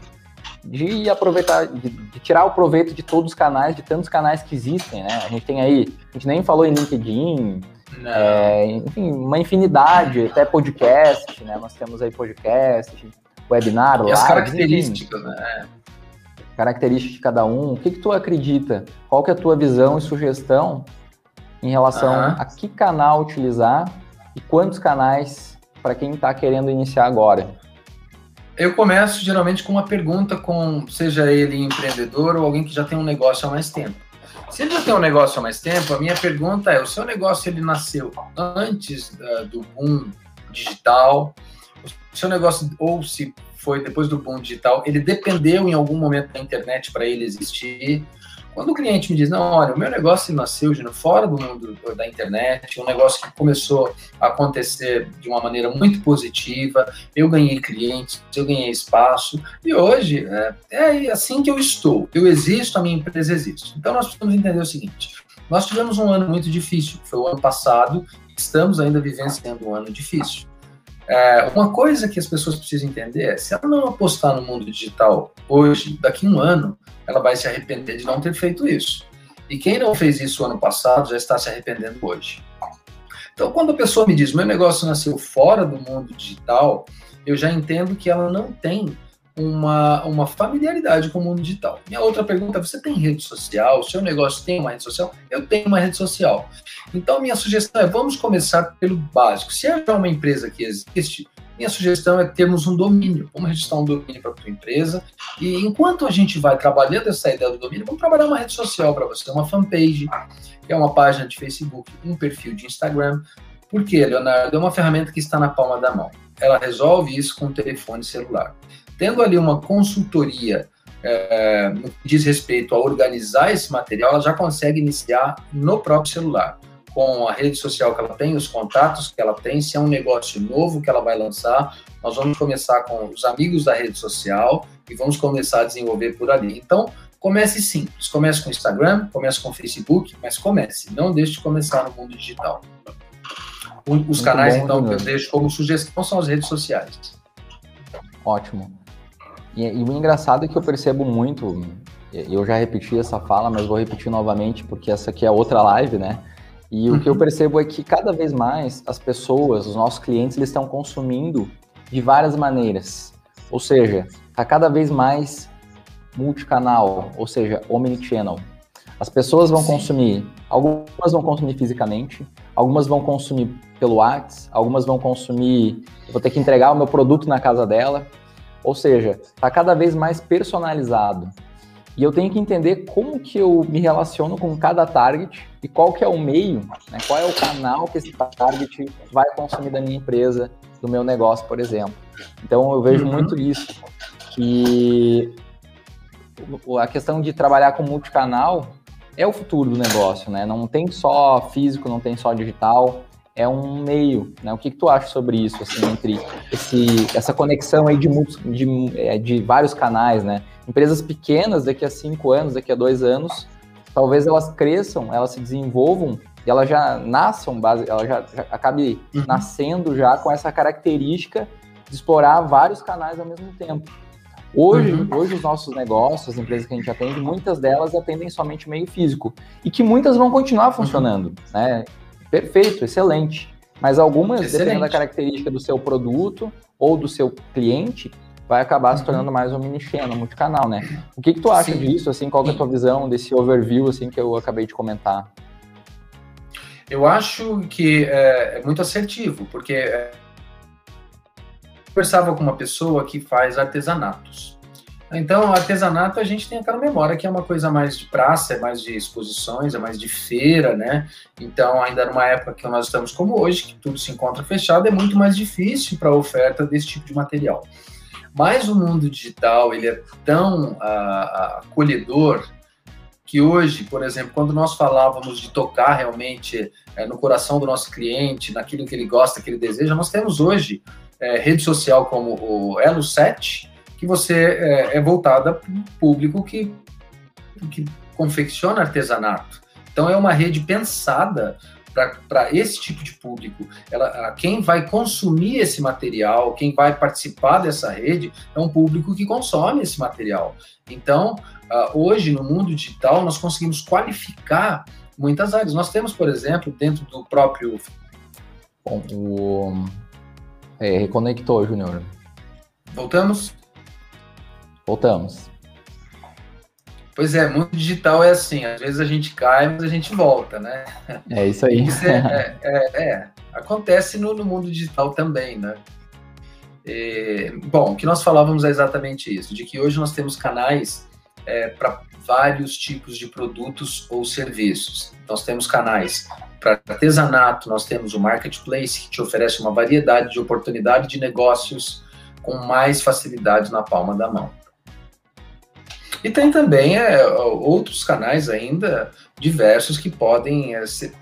de aproveitar, de, de, tirar o proveito de todos os canais, de tantos canais que existem, né? A gente tem aí, a gente nem falou em LinkedIn, é, enfim, uma infinidade, até podcast, né? Nós temos aí podcast, webinar, e live, as características, enfim, né? Características de cada um. O que, que tu acredita? Qual que é a tua visão e sugestão em relação uhum. a que canal utilizar e quantos canais para quem está querendo iniciar agora? Eu começo geralmente com uma pergunta com, seja ele empreendedor ou alguém que já tem um negócio há mais tempo. Se ele já tem um negócio há mais tempo, a minha pergunta é: o seu negócio ele nasceu antes uh, do boom digital? O seu negócio, ou se foi depois do boom digital, ele dependeu em algum momento da internet para ele existir? Quando o cliente me diz, não, olha, o meu negócio nasceu, Gino, fora do mundo da internet, um negócio que começou a acontecer de uma maneira muito positiva, eu ganhei clientes, eu ganhei espaço, e hoje é, é assim que eu estou. Eu existo, a minha empresa existe. Então nós precisamos entender o seguinte, nós tivemos um ano muito difícil, foi o ano passado, estamos ainda vivenciando um ano difícil. É, uma coisa que as pessoas precisam entender é, se ela não apostar no mundo digital hoje, daqui a um ano, ela vai se arrepender de não ter feito isso. E quem não fez isso ano passado já está se arrependendo hoje. Então, quando a pessoa me diz, meu negócio nasceu fora do mundo digital, eu já entendo que ela não tem uma, uma familiaridade com o mundo digital. Minha outra pergunta é: você tem rede social? O seu negócio tem uma rede social? Eu tenho uma rede social. Então, minha sugestão é: vamos começar pelo básico. Se é uma empresa que existe, minha sugestão é termos um domínio. Vamos registrar um domínio para a tua empresa. E enquanto a gente vai trabalhando essa ideia do domínio, vamos trabalhar uma rede social para você, uma fanpage, que é uma página de Facebook, um perfil de Instagram. Por quê, Leonardo? É uma ferramenta que está na palma da mão. Ela resolve isso com o telefone celular tendo ali uma consultoria é, no que diz respeito a organizar esse material, ela já consegue iniciar no próprio celular, com a rede social que ela tem, os contatos que ela tem, se é um negócio novo que ela vai lançar, nós vamos começar com os amigos da rede social e vamos começar a desenvolver por ali. Então, comece simples, comece com o Instagram, comece com o Facebook, mas comece, não deixe de começar no mundo digital. Os Muito canais, bom, então, que eu deixo como sugestão são as redes sociais. Ótimo. E, e, o engraçado é que eu percebo muito, eu já repeti essa fala, mas vou repetir novamente, porque essa aqui é outra live, né? E o que eu uhum. percebo é que cada vez mais as pessoas, os nossos clientes, eles estão consumindo de várias maneiras. Ou seja, está cada vez mais multicanal, ou seja, omnichannel. As pessoas vão Sim. consumir, algumas vão consumir fisicamente, algumas vão consumir pelo WhatsApp, algumas vão consumir, eu vou ter que entregar o meu produto na casa dela, ou seja, está cada vez mais personalizado. E eu tenho que entender como que eu me relaciono com cada target e qual que é o meio, né? qual é o canal que esse target vai consumir da minha empresa, do meu negócio, por exemplo. Então eu vejo uhum. muito isso, que a questão de trabalhar com multicanal é o futuro do negócio, né? Não tem só físico, não tem só digital é um meio, né? O que, que tu acha sobre isso, assim, entre esse, essa conexão aí de, de, é, de vários canais, né? Empresas pequenas, daqui a cinco anos, daqui a dois anos, talvez elas cresçam, elas se desenvolvam e elas já nasçam, base, ela já, já acabe uhum. nascendo já com essa característica de explorar vários canais ao mesmo tempo. Hoje, uhum. hoje os nossos negócios, as empresas que a gente atende, muitas delas atendem somente meio físico e que muitas vão continuar funcionando, uhum. né? Perfeito, excelente. Mas algumas, excelente. dependendo da característica do seu produto ou do seu cliente, vai acabar se uhum. tornando mais um mini channel, multicanal, né? O que, que tu acha Sim. disso, assim, qual é a tua visão desse overview, assim, que eu acabei de comentar? Eu acho que é, é muito assertivo, porque é, eu conversava com uma pessoa que faz artesanatos. Então, artesanato a gente tem aquela memória que é uma coisa mais de praça, é mais de exposições, é mais de feira, né? Então, ainda numa época que nós estamos como hoje, que tudo se encontra fechado, é muito mais difícil para a oferta desse tipo de material. Mas o mundo digital, ele é tão uh, acolhedor que hoje, por exemplo, quando nós falávamos de tocar realmente é, no coração do nosso cliente, naquilo que ele gosta, que ele deseja, nós temos hoje é, rede social como o Elo 7, que você é, é voltada para o público que, que confecciona artesanato. Então é uma rede pensada para esse tipo de público. Ela, quem vai consumir esse material, quem vai participar dessa rede, é um público que consome esse material. Então, hoje, no mundo digital, nós conseguimos qualificar muitas áreas. Nós temos, por exemplo, dentro do próprio. Bom, o. É, reconectou, Júnior. Voltamos? Voltamos. Pois é, mundo digital é assim, às vezes a gente cai, mas a gente volta, né? É isso aí. Isso é, é, é, é, acontece no, no, mundo digital também, né? E, bom, o que nós falávamos é exatamente isso, de que hoje nós temos canais é, para vários tipos de produtos ou serviços. Nós temos canais para artesanato, nós temos o marketplace, que te oferece uma variedade de oportunidade de negócios com mais facilidade na palma da mão. E tem também é, outros canais ainda diversos que podem. É, ser,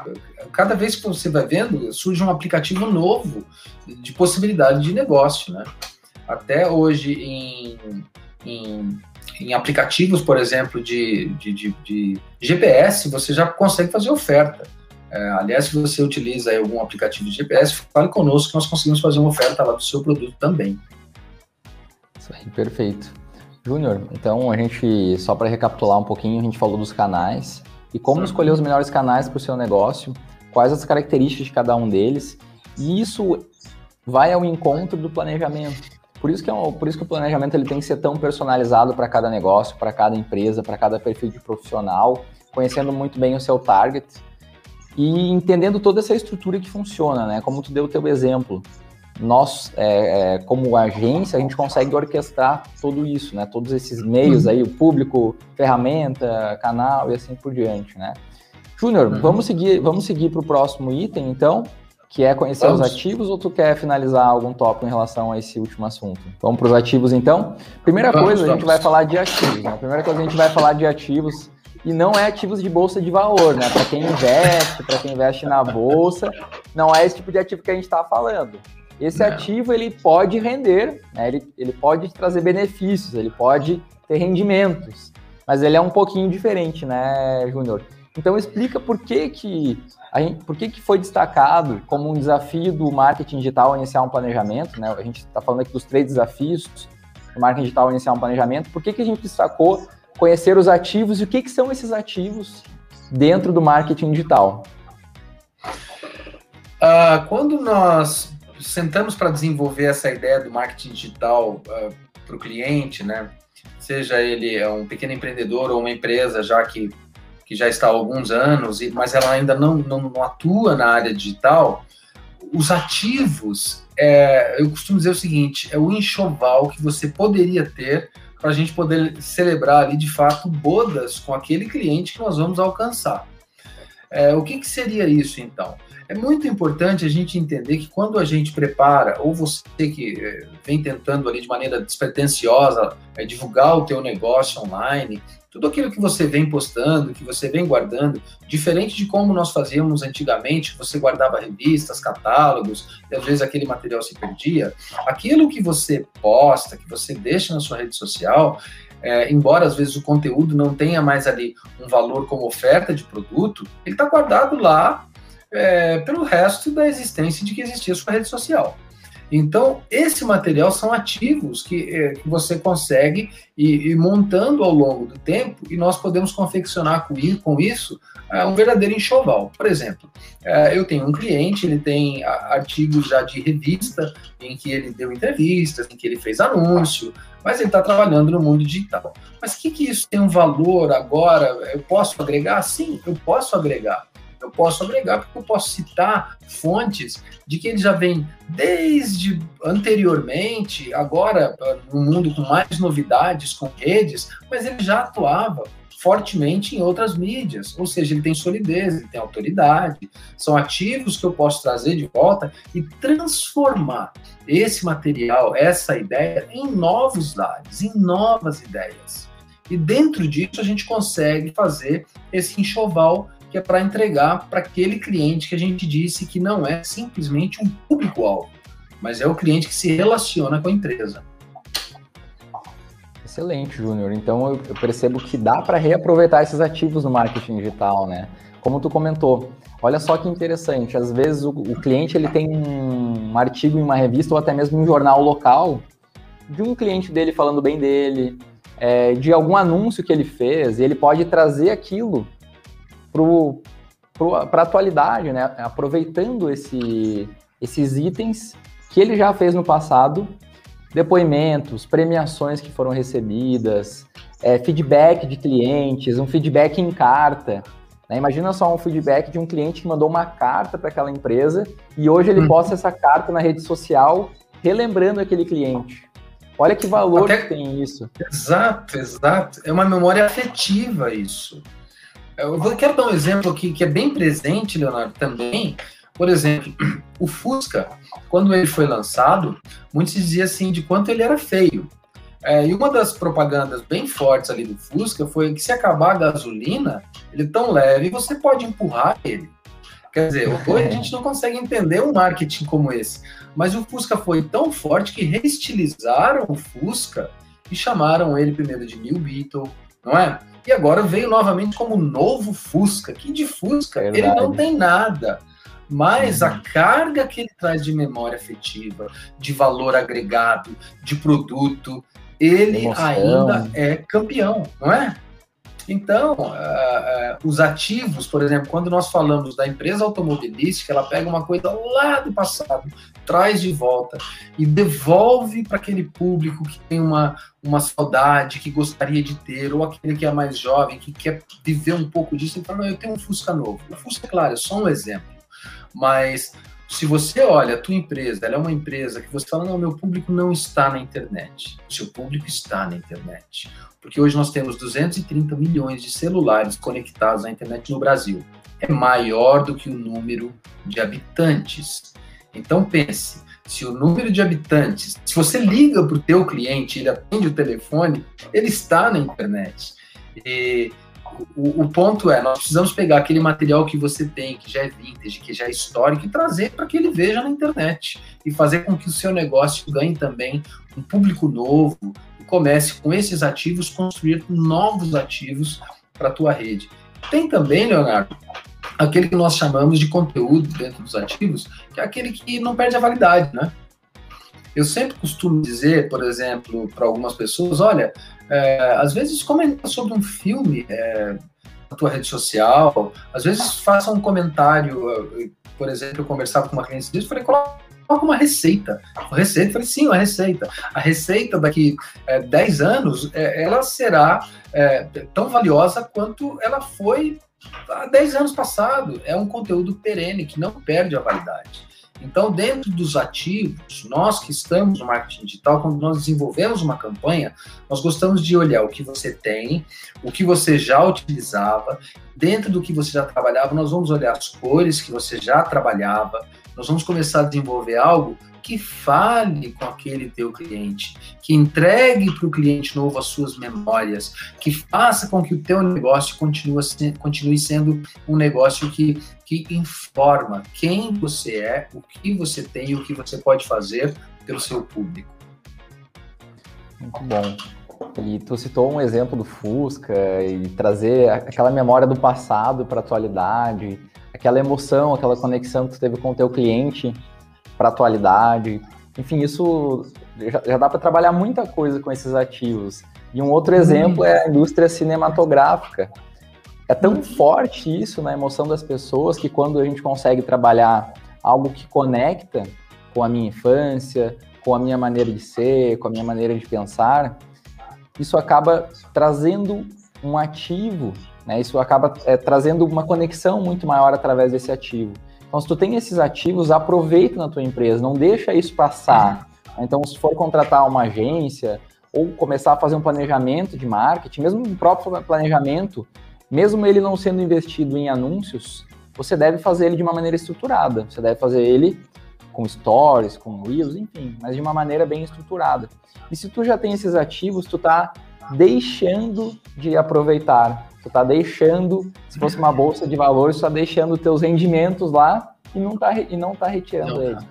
cada vez que você vai vendo, surge um aplicativo novo de possibilidade de negócio. Né? Até hoje, em, em, em aplicativos, por exemplo, de, de, de, de, GPS, você já consegue fazer oferta. É, aliás, se você utiliza algum aplicativo de GPS, fale conosco que nós conseguimos fazer uma oferta lá do seu produto também. Isso aí, perfeito. Júnior, então a gente, só para recapitular um pouquinho, a gente falou dos canais e como Sim. escolher os melhores canais para o seu negócio, quais as características de cada um deles, e isso vai ao encontro do planejamento. Por isso que, é um, por isso que o planejamento ele tem que ser tão personalizado para cada negócio, para cada empresa, para cada perfil de profissional, conhecendo muito bem o seu target e entendendo toda essa estrutura que funciona, né? Como tu deu o teu exemplo nós, é, é, como agência, a gente consegue orquestrar tudo isso, né? Todos esses meios aí, o público, ferramenta, canal e assim por diante, né? Júnior, uhum. vamos seguir, vamos seguir para o próximo item, então, que é conhecer vamos. os ativos, ou tu quer finalizar algum tópico em relação a esse último assunto? Vamos para os ativos, então? Primeira vamos, coisa, vamos. a gente vai falar de ativos, né? Primeira coisa, a gente vai falar de ativos e não é ativos de bolsa de valor, né? Para quem investe, para quem investe na bolsa, não é esse tipo de ativo que a gente está falando. Esse é. ativo ele pode render, né? ele, ele pode trazer benefícios, ele pode ter rendimentos, mas ele é um pouquinho diferente, né, Júnior? Então explica por que que, a gente, por que que foi destacado como um desafio do marketing digital iniciar um planejamento, né? A gente está falando aqui dos três desafios do marketing digital iniciar um planejamento. Por que que a gente destacou conhecer os ativos e o que que são esses ativos dentro do marketing digital? Uh, quando nós sentamos para desenvolver essa ideia do marketing digital uh, ah, para o cliente, né? Seja ele é um pequeno empreendedor ou uma empresa já que, que já está há alguns anos, mas ela ainda não, não, não atua na área digital, os ativos, é, eu costumo dizer o seguinte, é o enxoval que você poderia ter para a gente poder celebrar ali, de fato, bodas com aquele cliente que nós vamos alcançar. É, o que, que seria isso, então? É muito importante a gente entender que quando a gente prepara, ou você que eh, vem tentando ali de maneira despretensiosa é, divulgar o teu negócio online, tudo aquilo que você vem postando, que você vem guardando, diferente de como nós fazíamos antigamente, você guardava revistas, catálogos, e às vezes aquele material se perdia, aquilo que você posta, que você deixa na sua rede social, é, embora às vezes o conteúdo não tenha mais ali um valor como oferta de produto, ele está guardado lá é, pelo resto da existência de que existia sua rede social. Então, esse material são ativos que, é, que você consegue ir, ir, montando ao longo do tempo e nós podemos confeccionar com, com isso é, um verdadeiro enxoval. Por exemplo, é, eu tenho um cliente, ele tem artigos já de revista em que ele deu entrevistas, em que ele fez anúncio, mas ele está trabalhando no mundo digital. Mas o que, que isso tem um valor agora? Eu posso agregar? Sim, eu posso agregar. Eu posso agregar porque eu posso citar fontes de que ele já vem desde anteriormente, agora no mundo com mais novidades, com redes, mas ele já atuava fortemente em outras mídias, ou seja, ele tem solidez, ele tem autoridade, são ativos que eu posso trazer de volta e transformar esse material, essa ideia, em novos dados, em novas ideias. E dentro disso a gente consegue fazer esse enxoval que é para entregar para aquele cliente que a gente disse que não é simplesmente um público-alvo, mas é o cliente que se relaciona com a empresa. Excelente, Júnior. Então eu, percebo que dá para reaproveitar esses ativos no marketing digital, né? Como tu comentou. Olha só que interessante. Às vezes o, o cliente ele tem um artigo em uma revista ou até mesmo um jornal local de um cliente dele falando bem dele, é, de algum anúncio que ele fez, e ele pode trazer aquilo para a atualidade, né? Aproveitando esse, esses itens que ele já fez no passado depoimentos, premiações que foram recebidas, é, feedback de clientes, um feedback em carta. Né? Imagina só um feedback de um cliente que mandou uma carta para aquela empresa e hoje ele uhum. posta essa carta na rede social relembrando aquele cliente. Olha que valor Até... que tem isso. Exato, exato. É uma memória afetiva isso. Eu quero dar um exemplo aqui que é bem presente, Leonardo, também, por exemplo, <clears throat> o Fusca, quando ele foi lançado, muitos diziam assim de quanto ele era feio. É, e uma das propagandas bem fortes ali do Fusca foi que se acabar a gasolina, ele é tão leve, você pode empurrar ele. Quer dizer, <laughs> hoje a gente não consegue entender um marketing como esse. Mas o Fusca foi tão forte que reestilizaram o Fusca e chamaram ele primeiro de New Beetle, não é? E agora veio novamente como novo Fusca. Que de Fusca Verdade. ele não tem nada mas a uhum. carga que ele traz de memória afetiva, de valor agregado, de produto, ele Emoção. ainda é campeão, não é? Então, uh, uh, os ativos, por exemplo, quando nós falamos da empresa automobilística, ela pega uma coisa lá do passado, traz de volta e devolve para aquele público que tem uma, uma saudade, que gostaria de ter, ou aquele que é mais jovem, que quer viver um pouco disso, e fala, não, eu tenho um Fusca novo. O Fusca, claro, é só um exemplo. Mas se você olha a tua empresa, ela é uma empresa que você fala, não, meu público não está na internet. Seu público está na internet. Porque hoje nós temos 230 milhões de celulares conectados à internet no Brasil. É maior do que o número de habitantes. Então pense, se o número de habitantes, se você liga para o teu cliente, ele atende o telefone, ele está na internet. E o, o, ponto é, nós precisamos pegar aquele material que você tem, que já é vintage, que já é histórico, e trazer para que ele veja na internet e fazer com que o seu negócio ganhe também um público novo e comece com esses ativos construir novos ativos para a tua rede. Tem também, Leonardo, aquele que nós chamamos de conteúdo dentro dos ativos, que é aquele que não perde a validade, né? Eu sempre costumo dizer, por exemplo, para algumas pessoas, olha, é, às vezes comenta sobre um filme é, na tua rede social, às vezes faça um comentário, por exemplo, eu conversava com uma cliente disso, falei, coloca uma receita. Uma receita, falei, sim, uma receita. A receita daqui é, 10 anos, é, ela será é, tão valiosa quanto ela foi há 10 anos passado. É um conteúdo perene que não perde a validade. Então, dentro dos ativos, nós que estamos no marketing digital, quando nós desenvolvemos uma campanha, nós gostamos de olhar o que você tem, o que você já utilizava, dentro do que você já trabalhava, nós vamos olhar as cores que você já trabalhava, nós vamos começar a desenvolver algo que fale com aquele teu cliente, que entregue para o cliente novo as suas memórias, que faça com que o teu negócio continue, continue sendo um negócio que, que informa quem você é, o que você tem e o que você pode fazer pelo seu público. Muito bom. E tu citou um exemplo do Fusca e trazer aquela memória do passado para a atualidade, aquela emoção, aquela conexão que tu teve com o teu cliente para atualidade. Enfim, isso já, já dá para trabalhar muita coisa com esses ativos. E um outro exemplo é a indústria cinematográfica. É tão forte isso na emoção das pessoas que quando a gente consegue trabalhar algo que conecta com a minha infância, com a minha maneira de ser, com a minha maneira de pensar, isso acaba trazendo um ativo, né? Isso acaba é, trazendo uma conexão muito maior através desse ativo. Então, se tu tem esses ativos, aproveita na tua empresa, não deixa isso passar. Então, se for contratar uma agência ou começar a fazer um planejamento de marketing, mesmo o próprio planejamento, mesmo ele não sendo investido em anúncios, você deve fazer ele de uma maneira estruturada. Você deve fazer ele com stories, com reels, enfim, mas de uma maneira bem estruturada. E se tu já tem esses ativos, tu tá deixando de aproveitar. Tu tá deixando, se fosse uma bolsa de valores, tu tá deixando teus rendimentos lá e não tá, e não tá retirando não, eles.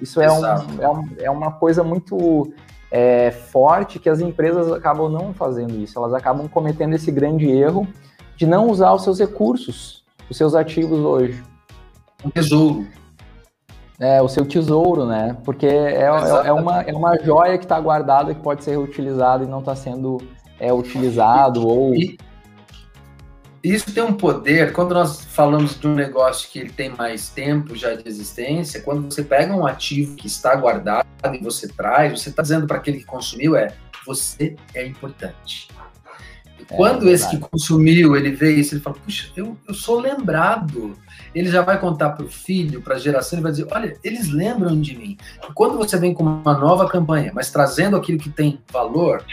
Isso é, um, é, um, é, uma coisa muito é, forte que as empresas acabam não fazendo isso. Elas acabam cometendo esse grande erro de não usar os seus recursos, os seus ativos hoje. Um tesouro. É, o seu tesouro, né? Porque é, é, é uma, é uma joia que está guardada que pode ser reutilizada e não está sendo é, utilizado ou... E isso tem um poder, quando nós falamos de um negócio que ele tem mais tempo já de existência, quando você pega um ativo que está guardado e você traz, você está dizendo para aquele que consumiu é você é importante. É, quando esse que consumiu, ele vê isso, ele fala, puxa, eu, eu sou lembrado. Ele já vai contar para o filho, para a geração, ele vai dizer, olha, eles lembram de mim. Quando você vem com uma nova campanha, mas trazendo aquilo que tem valor,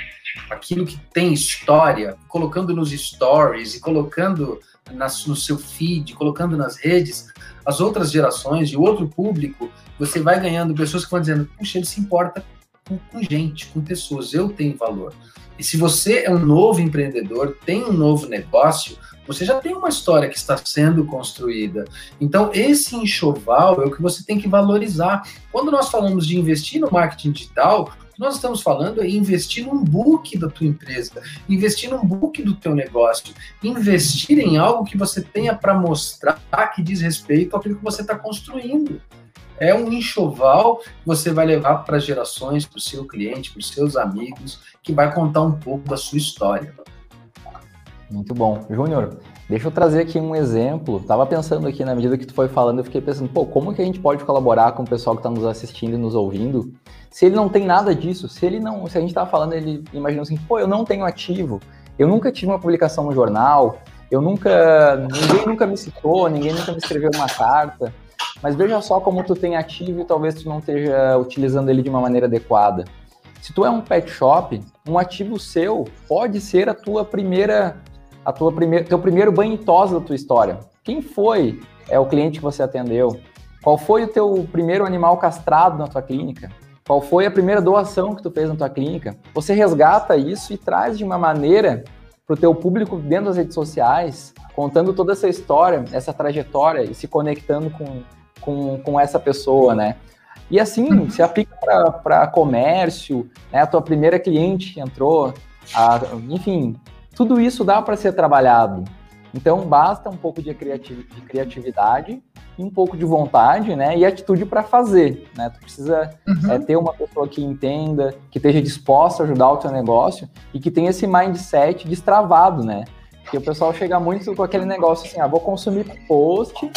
aquilo que tem história, colocando nos stories e colocando nas, no seu feed, colocando nas redes, as outras gerações e outro público, você vai ganhando pessoas que vão dizendo, puxa, ele se importa com, com gente, com pessoas, eu tenho valor. E se você é um novo empreendedor, tem um novo negócio, você já tem uma história que está sendo construída. Então, esse enxoval é o que você tem que valorizar. Quando nós falamos de investir no marketing digital, nós estamos falando é investir num book da tua empresa, investir num book do teu negócio, investir em algo que você tenha para mostrar que diz respeito àquilo que você está construindo. É um enxoval que você vai levar para gerações, para o seu cliente, para os seus amigos, que vai contar um pouco da sua história. Muito bom. Júnior, deixa eu trazer aqui um exemplo. Tava pensando aqui, na medida que tu foi falando, eu fiquei pensando, pô, como que a gente pode colaborar com o pessoal que está nos assistindo e nos ouvindo se ele não tem nada disso, se ele não, se a gente está falando, ele imagina assim, pô, eu não tenho ativo, eu nunca tive uma publicação no jornal, eu nunca, ninguém nunca me citou, ninguém nunca me escreveu uma carta, mas veja só como tu tem ativo e talvez tu não esteja utilizando ele de uma maneira adequada. Se tu é um pet shop, um ativo seu pode ser a tua primeira, a tua primeira, teu primeiro banho da tua história. Quem foi é o cliente que você atendeu? Qual foi o teu primeiro animal castrado na tua clínica? Qual foi a primeira doação que tu fez na tua clínica? Você resgata isso e traz de uma maneira para o teu público dentro das redes sociais, contando toda essa história, essa trajetória e se conectando com, com, com essa pessoa, né? E assim, se aplica para comércio, né? A tua primeira cliente que entrou, a, enfim, tudo isso dá para ser trabalhado. Então, basta um pouco de, criatividade um pouco de vontade, né, e atitude para fazer, né? Tu precisa uhum. é, ter uma pessoa que entenda, que esteja disposta a ajudar o teu negócio e que tenha esse mindset destravado, né? Porque o pessoal chega muito com aquele negócio assim, ah, vou consumir post,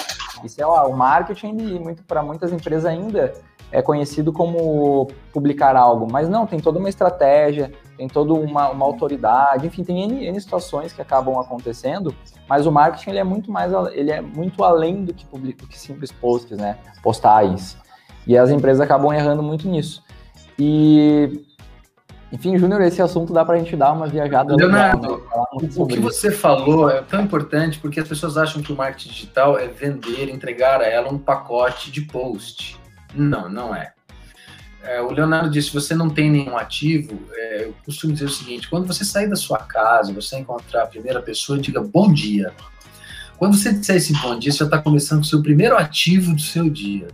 e sei lá, o marketing muito para muitas empresas ainda é conhecido como publicar algo, mas não, tem toda uma estratégia, tem toda uma, uma autoridade, enfim, tem N, N, situações que acabam acontecendo, mas o marketing ele é muito mais, ele é muito além do que, publica, do que simples posts, né, postagens, e as empresas acabam errando muito nisso. E, enfim, Júnior, esse assunto dá para a gente dar uma viajada. Leonardo, legal, né, o que você falou é tão importante porque as pessoas acham que o marketing digital é vender, entregar a ela um pacote de post. Não, não é. é o Leonardo disse: se você não tem nenhum ativo, é, eu costumo dizer o seguinte: quando você sair da sua casa, você encontrar a primeira pessoa, diga bom dia. Quando você disser esse bom dia, você já está começando o seu primeiro ativo do seu dia.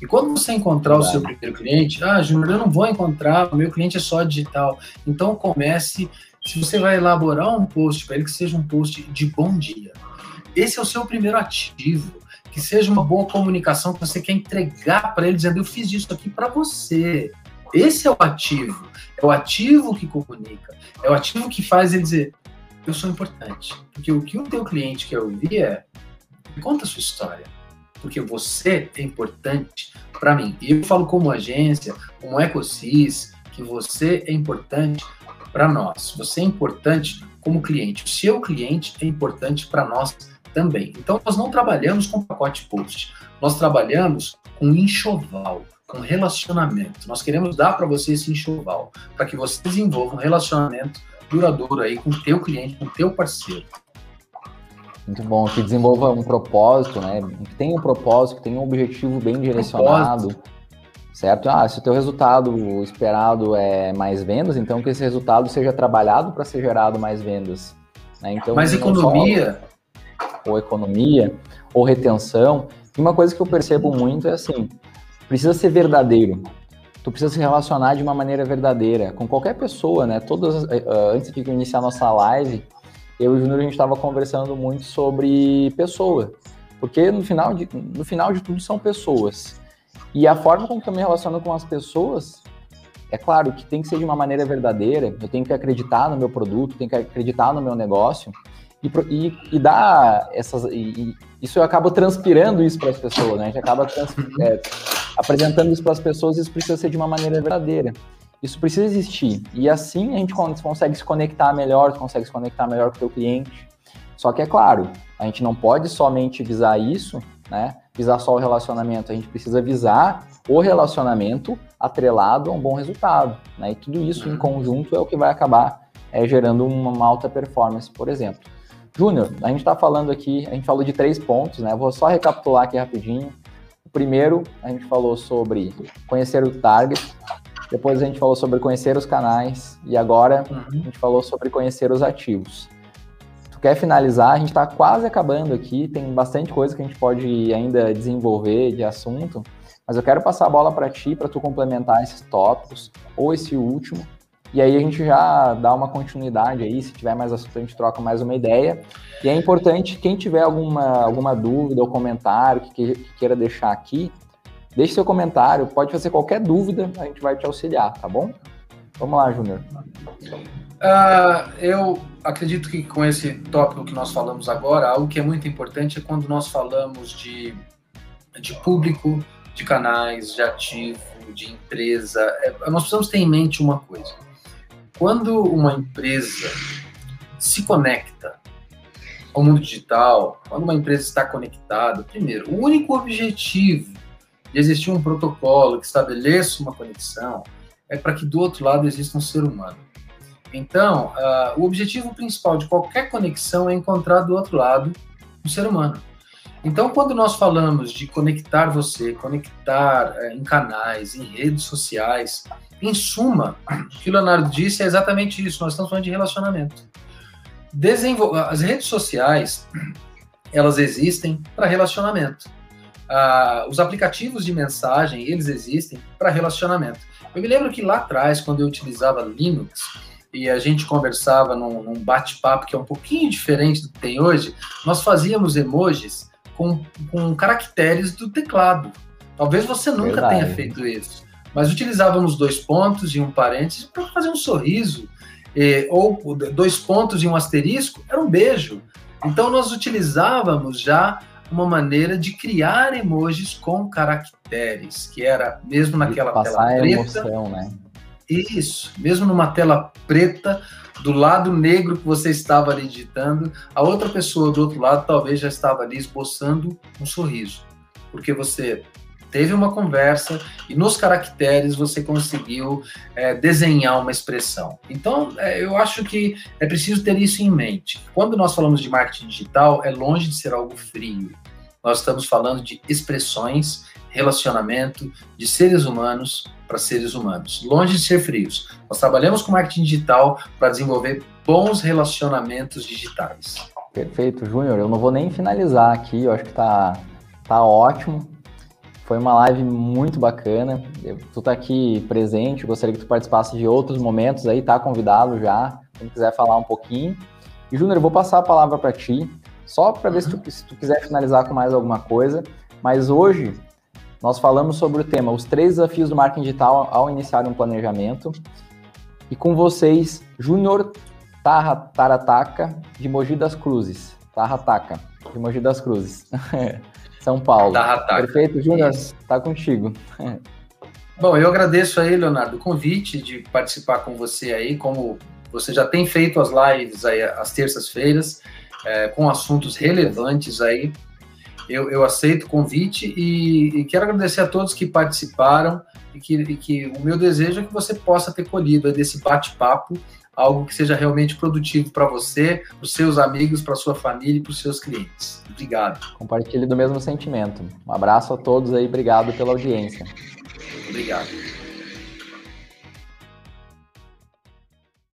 E quando você encontrar o seu primeiro cliente, ah, Júnior, eu não vou encontrar, o meu cliente é só digital. Então comece, se você vai elaborar um post para ele, que seja um post de bom dia. Esse é o seu primeiro ativo que seja uma boa comunicação que você quer entregar para ele, dizendo: Eu fiz isso aqui para você. Esse é o ativo. É o ativo que comunica. É o ativo que faz ele dizer: Eu sou importante. Porque o que o teu cliente quer ouvir é: conta a sua história. Porque você é importante para mim. E eu falo como agência, como EcoSys, que você é importante para nós. Você é importante como cliente. O seu cliente é importante para nós também. Então, nós não trabalhamos com pacote post, nós trabalhamos com enxoval, com relacionamento. Nós queremos dar para você esse enxoval, para que você desenvolva um relacionamento duradouro aí com o teu cliente, com o teu parceiro. Muito bom, que desenvolva um propósito, né? Que tenha um propósito, que tenha um objetivo bem direcionado. Propósito. Certo? Ah, se o teu resultado esperado é mais vendas, então que esse resultado seja trabalhado para ser gerado mais vendas. Né? Então, mais economia. Só, ou economia, ou retenção. E uma coisa que eu percebo muito é assim, precisa ser verdadeiro. Tu precisa se relacionar de uma maneira verdadeira com qualquer pessoa, né? Todas, uh, antes de iniciar nossa live, eu e o Júnior a gente estava conversando muito sobre pessoa, porque no final de, no final de tudo são pessoas. E a forma como eu me relaciono com as pessoas, é claro que tem que ser de uma maneira verdadeira, eu tenho que acreditar no meu produto, tenho que acreditar no meu negócio, e, e, e dar essas. E, isso eu acabo transpirando isso para as pessoas, né? A gente acaba é, apresentando isso para as pessoas e isso precisa ser de uma maneira verdadeira. Isso precisa existir. E assim a gente consegue se conectar melhor, consegue se conectar melhor com o teu cliente. Só que é claro, a gente não pode somente visar isso, né? Visar só o relacionamento. A gente precisa visar o relacionamento atrelado a um bom resultado, né? E tudo isso em conjunto é o que vai acabar é, gerando uma alta performance, por exemplo. Júnior, a gente está falando aqui, a gente falou de três pontos, né? Vou só recapitular aqui rapidinho. O primeiro, a gente falou sobre conhecer o target, depois a gente falou sobre conhecer os canais e agora uhum. a gente falou sobre conhecer os ativos. Tu quer finalizar? A gente está quase acabando aqui, tem bastante coisa que a gente pode ainda desenvolver de assunto, mas eu quero passar a bola para ti para tu complementar esses tópicos ou esse último. E aí a gente já dá uma continuidade aí, se tiver mais assunto a gente troca mais uma ideia. E é importante, quem tiver alguma, alguma dúvida ou comentário que, que queira deixar aqui, Deixe seu comentário, pode fazer qualquer dúvida, a gente vai te auxiliar, tá bom? Vamos lá, Júnior. Uh, eu acredito que com esse tópico que nós falamos agora, algo que é muito importante é quando nós falamos de, de público, de canais, de ativo, de empresa. É, nós precisamos ter em mente uma coisa. Quando uma empresa se conecta ao mundo digital, quando uma empresa está conectada, primeiro, o único objetivo de existir um protocolo que estabeleça uma conexão, é para que do outro lado exista um ser humano. Então, uh, o objetivo principal de qualquer conexão é encontrar do outro lado um ser humano. Então, quando nós falamos de conectar você, conectar uh, em canais, em redes sociais, em suma, o que o Leonardo disse é exatamente isso. Nós estamos falando de relacionamento. Desenvol As redes sociais, elas existem para relacionamento. Uh, os aplicativos de mensagem, eles existem para relacionamento. Eu me lembro que lá atrás, quando eu utilizava Linux, e a gente conversava num, num bate-papo que é um pouquinho diferente do que tem hoje, nós fazíamos emojis com, com caracteres do teclado. Talvez você nunca Verdade. tenha feito isso, mas utilizávamos dois pontos e um parênteses para fazer um sorriso, ou dois pontos e um asterisco, era um beijo. Então nós utilizávamos já uma maneira de criar emojis com caracteres, que era mesmo naquela tela preta. Emoção, né? Isso, mesmo numa tela preta, do lado negro que você estava ali digitando, a outra pessoa do outro lado talvez já estava ali esboçando um sorriso, porque você teve uma conversa e nos caracteres você conseguiu é, desenhar uma expressão. Então, é, eu acho que é preciso ter isso em mente. Quando nós falamos de marketing digital, é longe de ser algo frio. Nós estamos falando de expressões, relacionamento de seres humanos para seres humanos, longe de ser frios. Nós trabalhamos com marketing digital para desenvolver bons relacionamentos digitais. Perfeito, Júnior. Eu não vou nem finalizar aqui, eu acho que tá, tá ótimo. Foi uma live muito bacana. Tu tá aqui presente, gostaria que tu participasse de outros momentos aí, tá convidado já, quem quiser falar um pouquinho. E Júnior, eu vou passar a palavra para ti, só para ver se tu, se tu quiser finalizar com mais alguma coisa. Mas hoje nós falamos sobre o tema os três desafios do marketing digital ao iniciar um planejamento. E com vocês, Júnior Tarataca, de Mogi das Cruzes. Tarataca, de Mogi das Cruzes. <laughs> São Paulo. Tá. Perfeito, Júnior, está contigo. Bom, eu agradeço aí, Leonardo, o convite de participar com você aí como Você já tem feito as lives aí às terças-feiras, é, com assuntos relevantes aí. Eu, eu aceito o convite e, e, quero agradecer a todos que participaram e que, e que o meu desejo é que você possa ter colhido desse bate-papo algo que seja realmente produtivo para você, para os seus amigos, para sua família e para os seus clientes. Obrigado. Compartilhe do mesmo sentimento. Um abraço a todos aí, obrigado pela audiência. Obrigado.